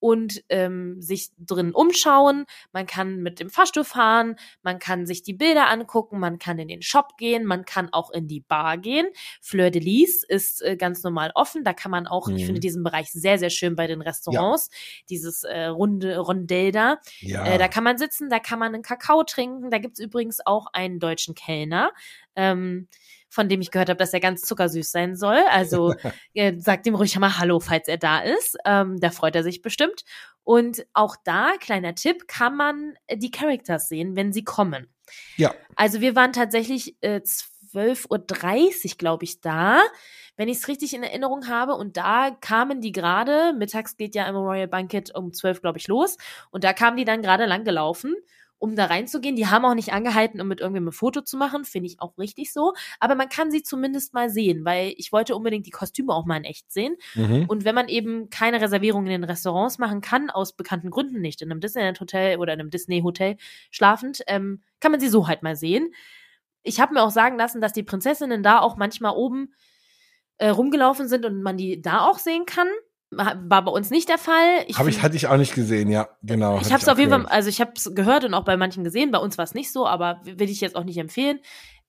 und ähm, sich drin umschauen. Man kann mit dem Fahrstuhl fahren, man kann sich die Bilder angucken, man kann in den Shop gehen, man kann auch in die Bar gehen. Fleur de Lis ist äh, ganz normal offen. Da kann man auch, mhm. ich finde diesen Bereich sehr, sehr schön bei den Restaurants. Ja. Dieses äh, runde Rondell da. Ja. Äh, da kann man sitzen, da kann man einen Kakao trinken. Da gibt's übrigens auch einen deutschen Kellner. Ähm, von dem ich gehört habe, dass er ganz zuckersüß sein soll. Also äh, sagt ihm ruhig mal Hallo, falls er da ist. Ähm, da freut er sich bestimmt. Und auch da, kleiner Tipp, kann man die Characters sehen, wenn sie kommen. Ja. Also wir waren tatsächlich äh, 12.30 Uhr, glaube ich, da wenn ich es richtig in Erinnerung habe. Und da kamen die gerade, mittags geht ja im Royal Banquet um 12, glaube ich, los. Und da kamen die dann gerade lang gelaufen um da reinzugehen. Die haben auch nicht angehalten, um mit irgendwem ein Foto zu machen, finde ich auch richtig so. Aber man kann sie zumindest mal sehen, weil ich wollte unbedingt die Kostüme auch mal in echt sehen. Mhm. Und wenn man eben keine Reservierungen in den Restaurants machen kann, aus bekannten Gründen nicht, in einem Disneyland-Hotel oder in einem Disney-Hotel schlafend, ähm, kann man sie so halt mal sehen. Ich habe mir auch sagen lassen, dass die Prinzessinnen da auch manchmal oben äh, rumgelaufen sind und man die da auch sehen kann. War bei uns nicht der Fall. Ich Habe ich, hatte ich auch nicht gesehen, ja, genau. Ich habe es auf jeden Fall, also ich habe es gehört und auch bei manchen gesehen. Bei uns war es nicht so, aber will ich jetzt auch nicht empfehlen.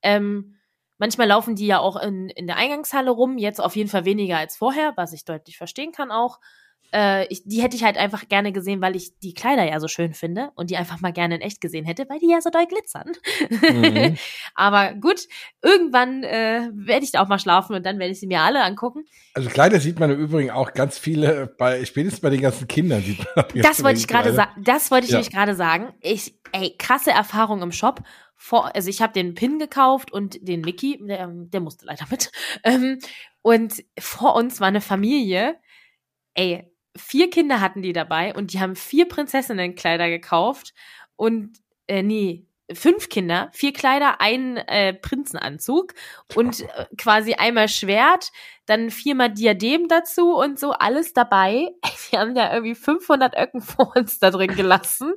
Ähm, manchmal laufen die ja auch in, in der Eingangshalle rum, jetzt auf jeden Fall weniger als vorher, was ich deutlich verstehen kann auch äh, ich, die hätte ich halt einfach gerne gesehen, weil ich die Kleider ja so schön finde und die einfach mal gerne in echt gesehen hätte, weil die ja so doll glitzern. Mhm. Aber gut, irgendwann äh, werde ich da auch mal schlafen und dann werde ich sie mir alle angucken. Also Kleider sieht man im Übrigen auch ganz viele bei spätestens bei den ganzen Kindern sieht man. Das wollte ich gerade sagen. Das wollte ich ja. nämlich gerade sagen. Ich, ey, krasse Erfahrung im Shop. Vor, also ich habe den Pin gekauft und den Mickey, der, der musste leider mit. Ähm, und vor uns war eine Familie. Ey, vier Kinder hatten die dabei und die haben vier Prinzessinnenkleider gekauft und äh, nee, fünf Kinder, vier Kleider, einen äh, Prinzenanzug und äh, quasi einmal Schwert, dann viermal Diadem dazu und so alles dabei. Wir haben ja irgendwie 500 Öcken vor uns da drin gelassen,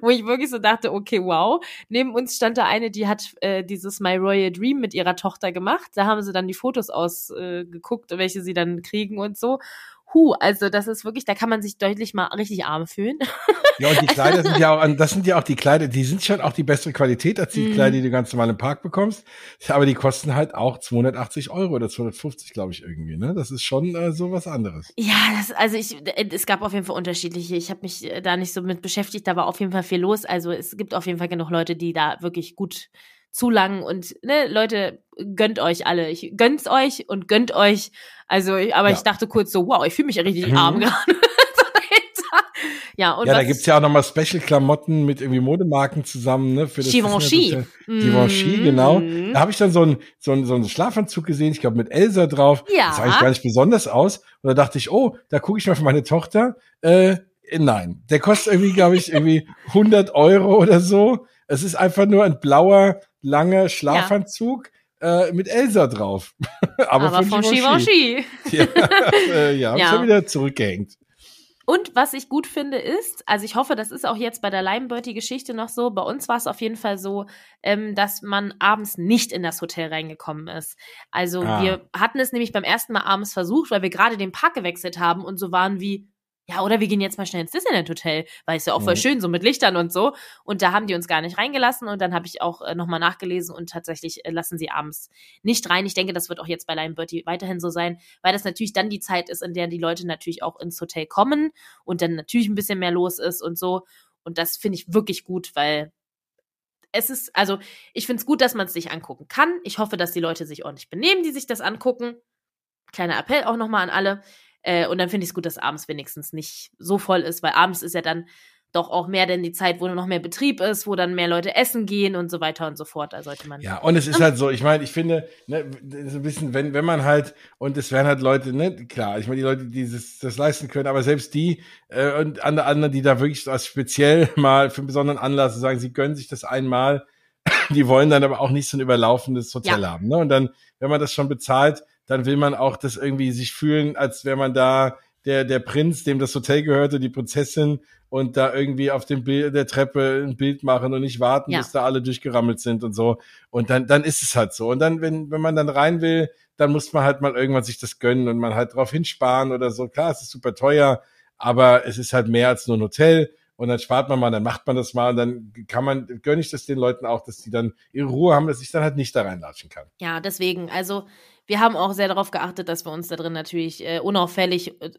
wo ich wirklich so dachte, okay, wow. Neben uns stand da eine, die hat äh, dieses My Royal Dream mit ihrer Tochter gemacht. Da haben sie dann die Fotos ausgeguckt, äh, welche sie dann kriegen und so. Hu, also das ist wirklich, da kann man sich deutlich mal richtig arm fühlen. Ja, und die Kleider sind ja auch, das sind ja auch die Kleider, die sind schon auch die bessere Qualität als die mhm. Kleider, die du ganz normal im Park bekommst. Aber die kosten halt auch 280 Euro oder 250, glaube ich, irgendwie. Ne? Das ist schon äh, so was anderes. Ja, das, also ich, es gab auf jeden Fall unterschiedliche. Ich habe mich äh, da nicht so mit beschäftigt, da war auf jeden Fall viel los. Also es gibt auf jeden Fall genug Leute, die da wirklich gut zu lang und ne, Leute, gönnt euch alle. Ich gönn's euch und gönnt euch. Also, aber ja. ich dachte kurz so, wow, ich fühle mich ja richtig mhm. arm gerade. ja, und ja, da gibt's ja auch nochmal Special-Klamotten mit irgendwie Modemarken zusammen, ne? Für das Givenchy. Givenchy, mm. genau. Da habe ich dann so einen so einen, so einen Schlafanzug gesehen, ich glaube mit Elsa drauf. Ja. Das sah eigentlich gar nicht besonders aus. Und da dachte ich, oh, da gucke ich mal für meine Tochter. Äh, nein, der kostet irgendwie, glaube ich, irgendwie 100 Euro oder so. Es ist einfach nur ein blauer langer Schlafanzug ja. äh, mit Elsa drauf. Aber, Aber von, von Givenchy. Ja, äh, ja, ja. schon wieder zurückgehängt. Und was ich gut finde ist, also ich hoffe, das ist auch jetzt bei der Limebirdy-Geschichte noch so. Bei uns war es auf jeden Fall so, ähm, dass man abends nicht in das Hotel reingekommen ist. Also ah. wir hatten es nämlich beim ersten Mal abends versucht, weil wir gerade den Park gewechselt haben und so waren wie, ja, oder wir gehen jetzt mal schnell ins Disneyland Hotel, weil es ja auch voll mhm. schön so mit Lichtern und so. Und da haben die uns gar nicht reingelassen und dann habe ich auch äh, nochmal nachgelesen und tatsächlich äh, lassen sie abends nicht rein. Ich denke, das wird auch jetzt bei Bertie weiterhin so sein, weil das natürlich dann die Zeit ist, in der die Leute natürlich auch ins Hotel kommen und dann natürlich ein bisschen mehr los ist und so. Und das finde ich wirklich gut, weil es ist, also ich finde es gut, dass man es sich angucken kann. Ich hoffe, dass die Leute sich ordentlich benehmen, die sich das angucken. Kleiner Appell auch nochmal an alle äh, und dann finde ich es gut, dass abends wenigstens nicht so voll ist, weil abends ist ja dann doch auch mehr denn die Zeit, wo noch mehr Betrieb ist, wo dann mehr Leute essen gehen und so weiter und so fort. Da sollte man. Ja, und es ist halt so, ich meine, ich finde, ne, so ein bisschen, wenn, wenn man halt, und es werden halt Leute, ne, klar, ich meine, die Leute, die das, das leisten können, aber selbst die äh, und andere, andere, die da wirklich so als speziell mal für einen besonderen Anlass sagen, sie gönnen sich das einmal, die wollen dann aber auch nicht so ein überlaufendes Hotel ja. haben. Ne? Und dann, wenn man das schon bezahlt, dann will man auch das irgendwie sich fühlen, als wäre man da der, der Prinz, dem das Hotel gehörte, die Prinzessin und da irgendwie auf dem Bild, der Treppe ein Bild machen und nicht warten, ja. bis da alle durchgerammelt sind und so. Und dann, dann ist es halt so. Und dann, wenn, wenn man dann rein will, dann muss man halt mal irgendwann sich das gönnen und man halt drauf hinsparen oder so. Klar, es ist super teuer, aber es ist halt mehr als nur ein Hotel. Und dann spart man mal, dann macht man das mal und dann kann man, gönne ich das den Leuten auch, dass die dann ihre Ruhe haben, dass ich dann halt nicht da reinlatschen kann. Ja, deswegen, also wir haben auch sehr darauf geachtet, dass wir uns da drin natürlich äh, unauffällig äh,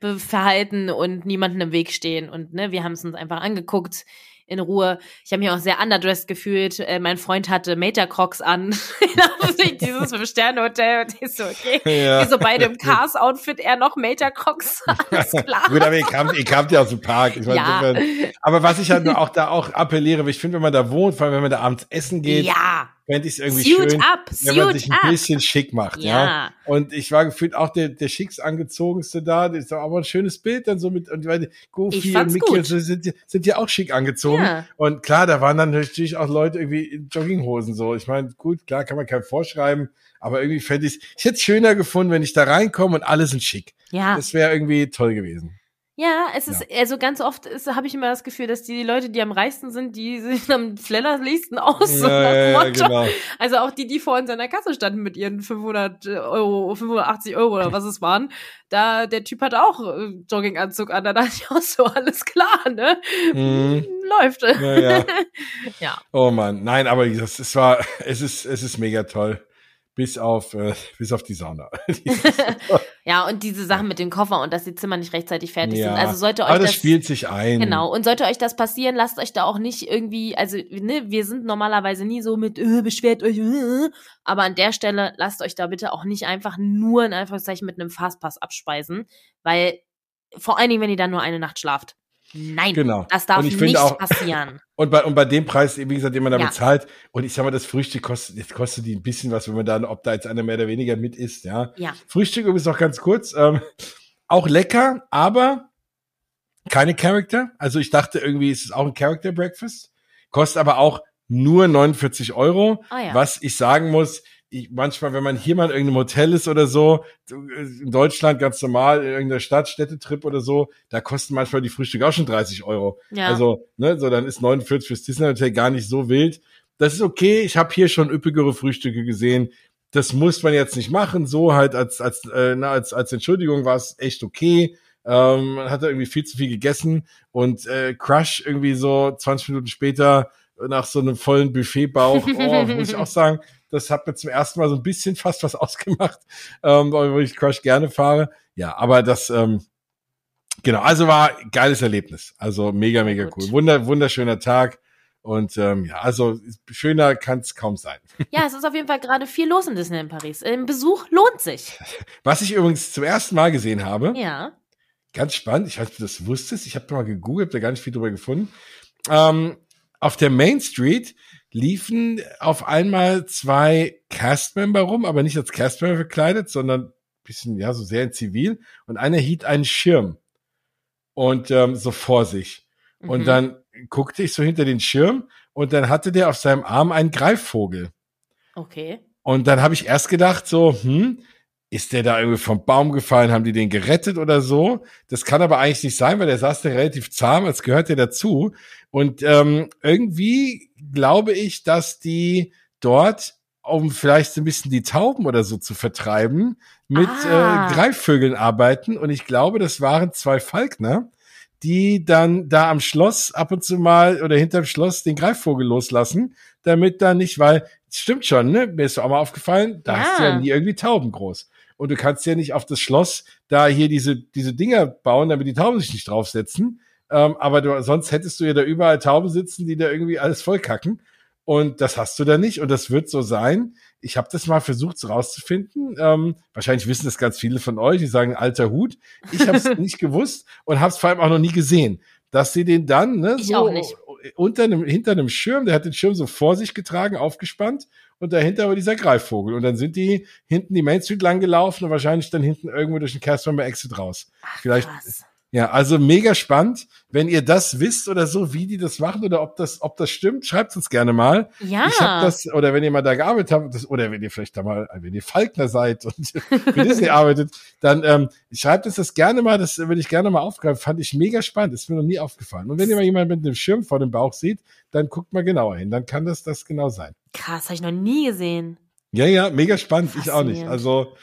verhalten und niemanden im Weg stehen. Und ne, wir haben es uns einfach angeguckt in Ruhe. Ich habe mich auch sehr underdressed gefühlt. Äh, mein Freund hatte Mater Crocs an. dieses Fünf-Sterne-Hotel. Und ich so, okay. Ja. So beide im Cars-Outfit, er noch Mater Crocs. Alles klar. Gut, aber ihr kamt, ihr kamt ja aus dem Park. Ich mein, ja. aber was ich halt auch da auch appelliere, ich finde, wenn man da wohnt, vor allem wenn man da abends essen geht, ja fände ich es irgendwie Suit schön, up, wenn man sich ein up. bisschen schick macht, ja. ja. Und ich war gefühlt auch der, der schickst angezogenste da. Das ist aber ein schönes Bild dann so mit, und weil Goofy und Mickey und so sind, sind ja auch schick angezogen. Ja. Und klar, da waren dann natürlich auch Leute irgendwie in Jogginghosen so. Ich meine, gut, klar kann man kein vorschreiben, aber irgendwie fände ich ich hätte es schöner gefunden, wenn ich da reinkomme und alle sind schick. Ja. Das wäre irgendwie toll gewesen. Ja, es ist, ja. also ganz oft habe ich immer das Gefühl, dass die Leute, die am reichsten sind, die sind am flennerlichsten aus. Ja, ja, genau. Also auch die, die vor in seiner Kasse standen mit ihren 500 Euro, 580 Euro oder was es waren, da, der Typ hat auch äh, Jogginganzug an, da dachte ich auch so, alles klar, ne? Mhm. Läuft. Ja, ja. ja. Oh man, nein, aber das, es war, es ist, es ist mega toll bis auf, äh, bis auf die Sauna. ja, und diese Sachen mit dem Koffer und dass die Zimmer nicht rechtzeitig fertig ja, sind. Also sollte euch aber das, das spielt sich ein. Genau. Und sollte euch das passieren, lasst euch da auch nicht irgendwie, also, ne, wir sind normalerweise nie so mit, äh, beschwert euch, äh, aber an der Stelle lasst euch da bitte auch nicht einfach nur in Anführungszeichen mit einem Fastpass abspeisen, weil, vor allen Dingen, wenn ihr dann nur eine Nacht schlaft. Nein, genau. das darf nicht auch, passieren. Und bei, und bei dem Preis, wie gesagt, den man da ja. bezahlt, und ich sag mal, das Frühstück kostet, jetzt kostet die ein bisschen was, wenn man da, ob da jetzt einer mehr oder weniger mit isst, ja. ja. Frühstück übrigens noch ganz kurz, ähm, auch lecker, aber keine Character. Also ich dachte irgendwie, ist es auch ein Character Breakfast. Kostet aber auch nur 49 Euro. Ah, ja. Was ich sagen muss, ich, manchmal, wenn man hier mal in irgendeinem Hotel ist oder so, in Deutschland ganz normal, in irgendeiner Stadt, Städtetrip oder so, da kosten manchmal die Frühstücke auch schon 30 Euro. Ja. Also, ne, so dann ist 49 fürs Disney Hotel gar nicht so wild. Das ist okay. Ich habe hier schon üppigere Frühstücke gesehen. Das muss man jetzt nicht machen. So halt als als äh, na, als als Entschuldigung war es echt okay. Ähm, man hat da irgendwie viel zu viel gegessen und äh, Crush irgendwie so 20 Minuten später nach so einem vollen Buffetbauch, oh, muss ich auch sagen, das hat mir zum ersten Mal so ein bisschen fast was ausgemacht, ähm, wo ich Crush gerne fahre. Ja, aber das, ähm, genau, also war geiles Erlebnis. Also mega, mega cool. Wunder, wunderschöner Tag. Und ähm, ja, also schöner kann es kaum sein. Ja, es ist auf jeden Fall gerade viel los in Disney in Paris. Ein Besuch lohnt sich. Was ich übrigens zum ersten Mal gesehen habe. Ja. Ganz spannend. Ich weiß nicht, ob du das wusstest. Ich habe mal gegoogelt, habe da gar nicht viel drüber gefunden. Ähm, auf der Main Street liefen auf einmal zwei Castmember rum, aber nicht als Castmember verkleidet, sondern bisschen, ja, so sehr in Zivil. Und einer hielt einen Schirm. Und ähm, so vor sich. Mhm. Und dann guckte ich so hinter den Schirm und dann hatte der auf seinem Arm einen Greifvogel. Okay. Und dann habe ich erst gedacht, so, hm, ist der da irgendwie vom Baum gefallen, haben die den gerettet oder so? Das kann aber eigentlich nicht sein, weil der saß da relativ zahm, als gehört der dazu. Und ähm, irgendwie glaube ich, dass die dort, um vielleicht so ein bisschen die Tauben oder so zu vertreiben, mit ah. äh, Greifvögeln arbeiten. Und ich glaube, das waren zwei Falkner, die dann da am Schloss ab und zu mal oder hinterm Schloss den Greifvogel loslassen, damit da nicht, weil, stimmt schon, ne? Mir ist auch mal aufgefallen, da ja. hast du ja nie irgendwie Tauben groß. Und du kannst ja nicht auf das Schloss da hier diese, diese Dinger bauen, damit die Tauben sich nicht draufsetzen. Ähm, aber du, sonst hättest du ja da überall Tauben sitzen, die da irgendwie alles vollkacken. Und das hast du da nicht. Und das wird so sein. Ich habe das mal versucht rauszufinden. Ähm, wahrscheinlich wissen das ganz viele von euch. Die sagen alter Hut. Ich habe es nicht gewusst und habe es vor allem auch noch nie gesehen, dass sie den dann ne, ich so unter einem hinter einem Schirm, der hat den Schirm so vor sich getragen, aufgespannt und dahinter war dieser Greifvogel. Und dann sind die hinten die Main Street lang gelaufen und wahrscheinlich dann hinten irgendwo durch den Castmember Exit raus. Ach, Vielleicht krass. Ja, also mega spannend. Wenn ihr das wisst oder so, wie die das machen oder ob das, ob das stimmt, schreibt uns gerne mal. Ja. Ich habe das, oder wenn ihr mal da gearbeitet habt, das, oder wenn ihr vielleicht da mal, wenn ihr Falkner seid und für Disney arbeitet, dann ähm, schreibt uns das gerne mal, das würde ich gerne mal aufgreifen. Fand ich mega spannend, ist mir noch nie aufgefallen. Und wenn ihr mal jemanden mit einem Schirm vor dem Bauch seht, dann guckt mal genauer hin, dann kann das das genau sein. Krass, habe ich noch nie gesehen. Ja, ja, mega spannend, ich auch nicht. Also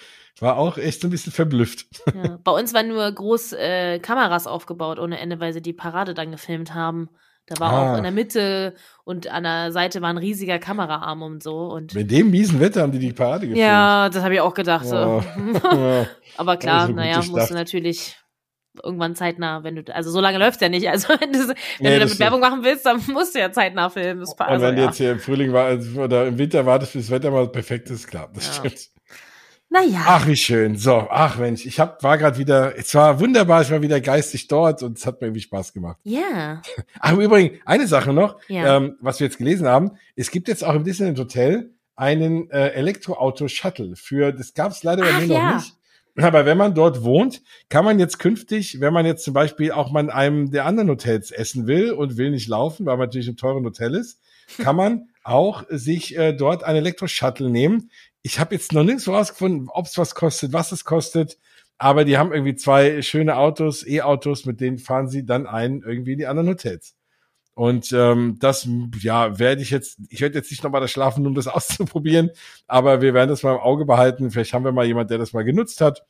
war auch echt so ein bisschen verblüfft. Ja, bei uns waren nur groß äh, Kameras aufgebaut ohne Ende, weil sie die Parade dann gefilmt haben. Da war ah. auch in der Mitte und an der Seite war ein riesiger Kameraarm und so. Und Mit dem miesen Wetter haben die die Parade gefilmt. Ja, das habe ich auch gedacht. Oh. So. Aber klar, so naja, musst du natürlich irgendwann zeitnah, wenn du, also so lange läuft's ja nicht. Also wenn du, wenn nee, du damit Werbung machen willst, dann musst du ja zeitnah filmen. Das und also, wenn du jetzt hier im Frühling war, oder im Winter wartest, bis das Wetter mal perfekt ist, klar, das ja. stimmt. Naja. Ach, wie schön. So, ach Mensch, ich hab, war gerade wieder, es war wunderbar, ich war wieder geistig dort und es hat mir irgendwie Spaß gemacht. Ja. Yeah. Ach, im Übrigen, eine Sache noch, ja. ähm, was wir jetzt gelesen haben. Es gibt jetzt auch im Disneyland Hotel einen äh, Elektroauto-Shuttle für, das gab es leider bei mir ja. noch nicht. Aber wenn man dort wohnt, kann man jetzt künftig, wenn man jetzt zum Beispiel auch mal in einem der anderen Hotels essen will und will nicht laufen, weil man natürlich im teuren Hotel ist, kann man auch sich äh, dort ein Elektro-Shuttle nehmen ich habe jetzt noch nirgends rausgefunden, ob es was kostet, was es kostet. aber die haben irgendwie zwei schöne Autos, E-Autos, mit denen fahren sie dann ein irgendwie in die anderen Hotels. Und ähm, das, ja, werde ich jetzt, ich werde jetzt nicht nochmal da schlafen, um das auszuprobieren, aber wir werden das mal im Auge behalten. Vielleicht haben wir mal jemand, der das mal genutzt hat.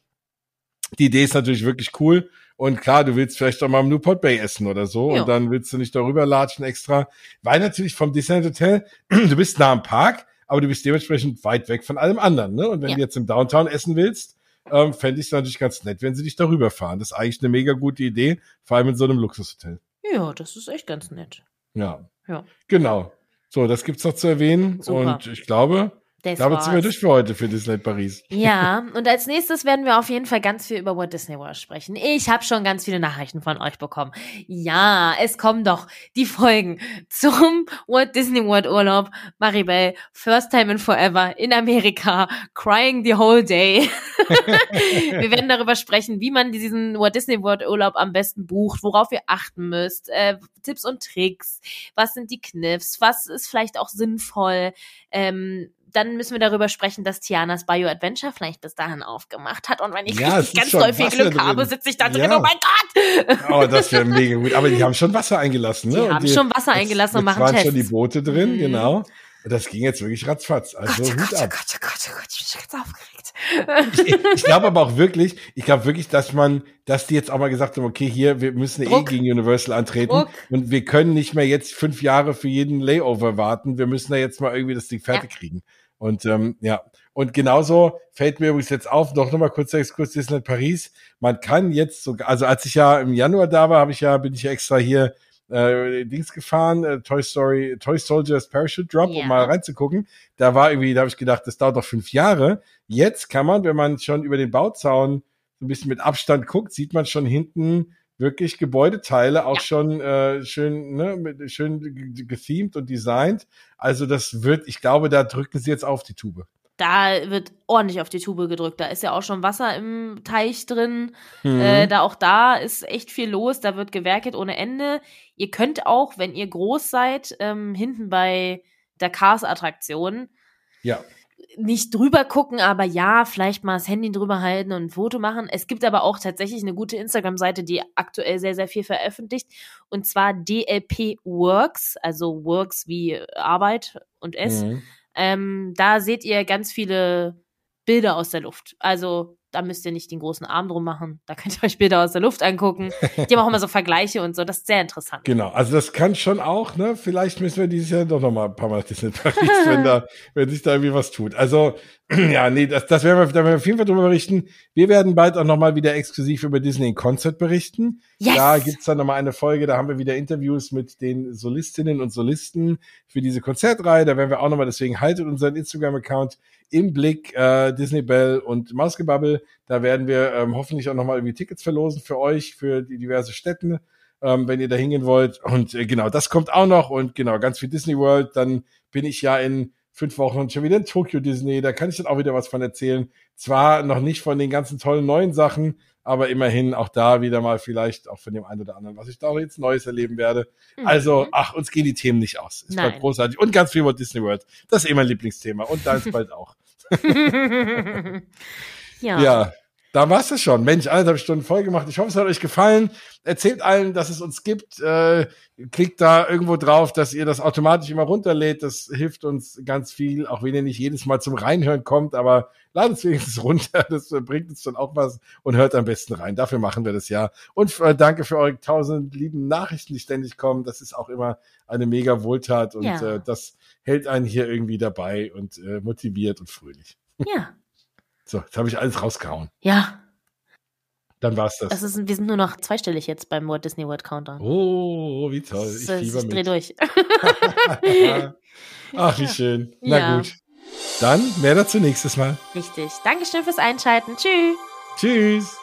Die Idee ist natürlich wirklich cool. Und klar, du willst vielleicht auch mal im Newport Bay essen oder so. Ja. Und dann willst du nicht darüber latschen extra. Weil natürlich vom Disneyland Hotel, du bist nah am Park, aber du bist dementsprechend weit weg von allem anderen. Ne? Und wenn ja. du jetzt im Downtown essen willst, ähm, fände ich es natürlich ganz nett, wenn sie dich darüber fahren. Das ist eigentlich eine mega gute Idee, vor allem in so einem Luxushotel. Ja, das ist echt ganz nett. Ja. Ja. Genau. So, das gibt's noch zu erwähnen. Super. Und ich glaube, das Damit war's. sind wir durch für heute für Disneyland Paris. Ja, und als nächstes werden wir auf jeden Fall ganz viel über Walt Disney World sprechen. Ich habe schon ganz viele Nachrichten von euch bekommen. Ja, es kommen doch die Folgen zum Walt Disney World Urlaub. Maribel, First Time in Forever in Amerika, Crying the Whole Day. wir werden darüber sprechen, wie man diesen Walt Disney World Urlaub am besten bucht, worauf ihr achten müsst, äh, Tipps und Tricks, was sind die Kniffs, was ist vielleicht auch sinnvoll, ähm, dann müssen wir darüber sprechen, dass Tianas Bio Adventure vielleicht bis dahin aufgemacht hat. Und wenn ich ja, richtig ganz doll viel Glück drin. habe, sitze ich da drin. Ja. Oh mein Gott! Oh, das wäre mega gut. Aber die haben schon Wasser eingelassen, ne? Die haben die, schon Wasser eingelassen und machen Tests. waren schon die Boote drin, mhm. genau. Das ging jetzt wirklich ratzfatz. Also Gott, oh Hut Gott, oh ab. Gott, oh Gott, oh Gott, ich bin ganz aufgeregt. Ich, ich glaube aber auch wirklich, ich glaube wirklich, dass man, dass die jetzt auch mal gesagt haben, okay, hier, wir müssen eh gegen Universal antreten Druck. und wir können nicht mehr jetzt fünf Jahre für jeden Layover warten. Wir müssen da jetzt mal irgendwie das Ding fertig ja. kriegen. Und ähm, ja, und genauso fällt mir übrigens jetzt auf, noch nochmal kurz Exkurs Disneyland Paris. Man kann jetzt sogar, also als ich ja im Januar da war, habe ich ja, bin ich ja extra hier äh, Dings gefahren, äh, Toy Story, Toy Soldiers Parachute Drop, ja. um mal reinzugucken. Da war irgendwie, da habe ich gedacht, das dauert doch fünf Jahre. Jetzt kann man, wenn man schon über den Bauzaun so ein bisschen mit Abstand guckt, sieht man schon hinten wirklich Gebäudeteile auch schon äh, schön, ne, schön gethemed und designt. Also das wird, ich glaube, da drücken sie jetzt auf die Tube. Da wird ordentlich auf die Tube gedrückt. Da ist ja auch schon Wasser im Teich drin. Mhm. Äh, da auch da ist echt viel los. Da wird gewerkelt ohne Ende. Ihr könnt auch, wenn ihr groß seid, ähm, hinten bei der Cars-Attraktion, ja nicht drüber gucken, aber ja, vielleicht mal das Handy drüber halten und ein Foto machen. Es gibt aber auch tatsächlich eine gute Instagram-Seite, die aktuell sehr, sehr viel veröffentlicht. Und zwar DLP Works, also Works wie Arbeit und S. Mhm. Ähm, da seht ihr ganz viele Bilder aus der Luft. Also da müsst ihr nicht den großen Arm drum machen. Da könnt ihr euch Bilder aus der Luft angucken. Die haben auch immer so Vergleiche und so. Das ist sehr interessant. Genau. Also das kann schon auch, ne? Vielleicht müssen wir dieses Jahr doch noch mal ein paar Mal Disney Paris, wenn da, wenn sich da irgendwie was tut. Also, ja, nee, das, das werden wir, da werden wir auf jeden Fall drüber berichten. Wir werden bald auch noch mal wieder exklusiv über Disney in Concert berichten. Yes. Da gibt's dann noch mal eine Folge, da haben wir wieder Interviews mit den Solistinnen und Solisten für diese Konzertreihe. Da werden wir auch noch mal, deswegen haltet unseren Instagram-Account im Blick äh, Disney Bell und Mausgebubble. Da werden wir ähm, hoffentlich auch nochmal irgendwie Tickets verlosen für euch, für die diverse Städten, ähm, wenn ihr da hingehen wollt. Und äh, genau, das kommt auch noch und genau, ganz viel Disney World. Dann bin ich ja in fünf Wochen schon wieder in Tokyo Disney. Da kann ich dann auch wieder was von erzählen. Zwar noch nicht von den ganzen tollen neuen Sachen, aber immerhin auch da wieder mal vielleicht auch von dem einen oder anderen, was ich da auch jetzt Neues erleben werde. Mhm. Also, ach, uns gehen die Themen nicht aus. Es bleibt großartig. Und ganz viel über Disney World. Das ist eh mein Lieblingsthema. Und da ist bald auch. ja. ja. Da war es schon. Mensch, anderthalb Stunden voll gemacht. Ich hoffe, es hat euch gefallen. Erzählt allen, dass es uns gibt. Äh, klickt da irgendwo drauf, dass ihr das automatisch immer runterlädt. Das hilft uns ganz viel, auch wenn ihr nicht jedes Mal zum Reinhören kommt. Aber ladet es wenigstens runter. Das bringt uns dann auch was und hört am besten rein. Dafür machen wir das ja. Und äh, danke für eure tausend lieben Nachrichten, die ständig kommen. Das ist auch immer eine mega Wohltat und ja. äh, das hält einen hier irgendwie dabei und äh, motiviert und fröhlich. Ja. So, jetzt habe ich alles rausgehauen. Ja. Dann war's das. das ist, wir sind nur noch zweistellig jetzt beim Walt Disney World Countdown. Oh, wie toll. Ich, das, ich dreh durch. Ach, wie schön. Na ja. gut. Dann mehr dazu nächstes Mal. Richtig. Dankeschön fürs Einschalten. Tschüss. Tschüss.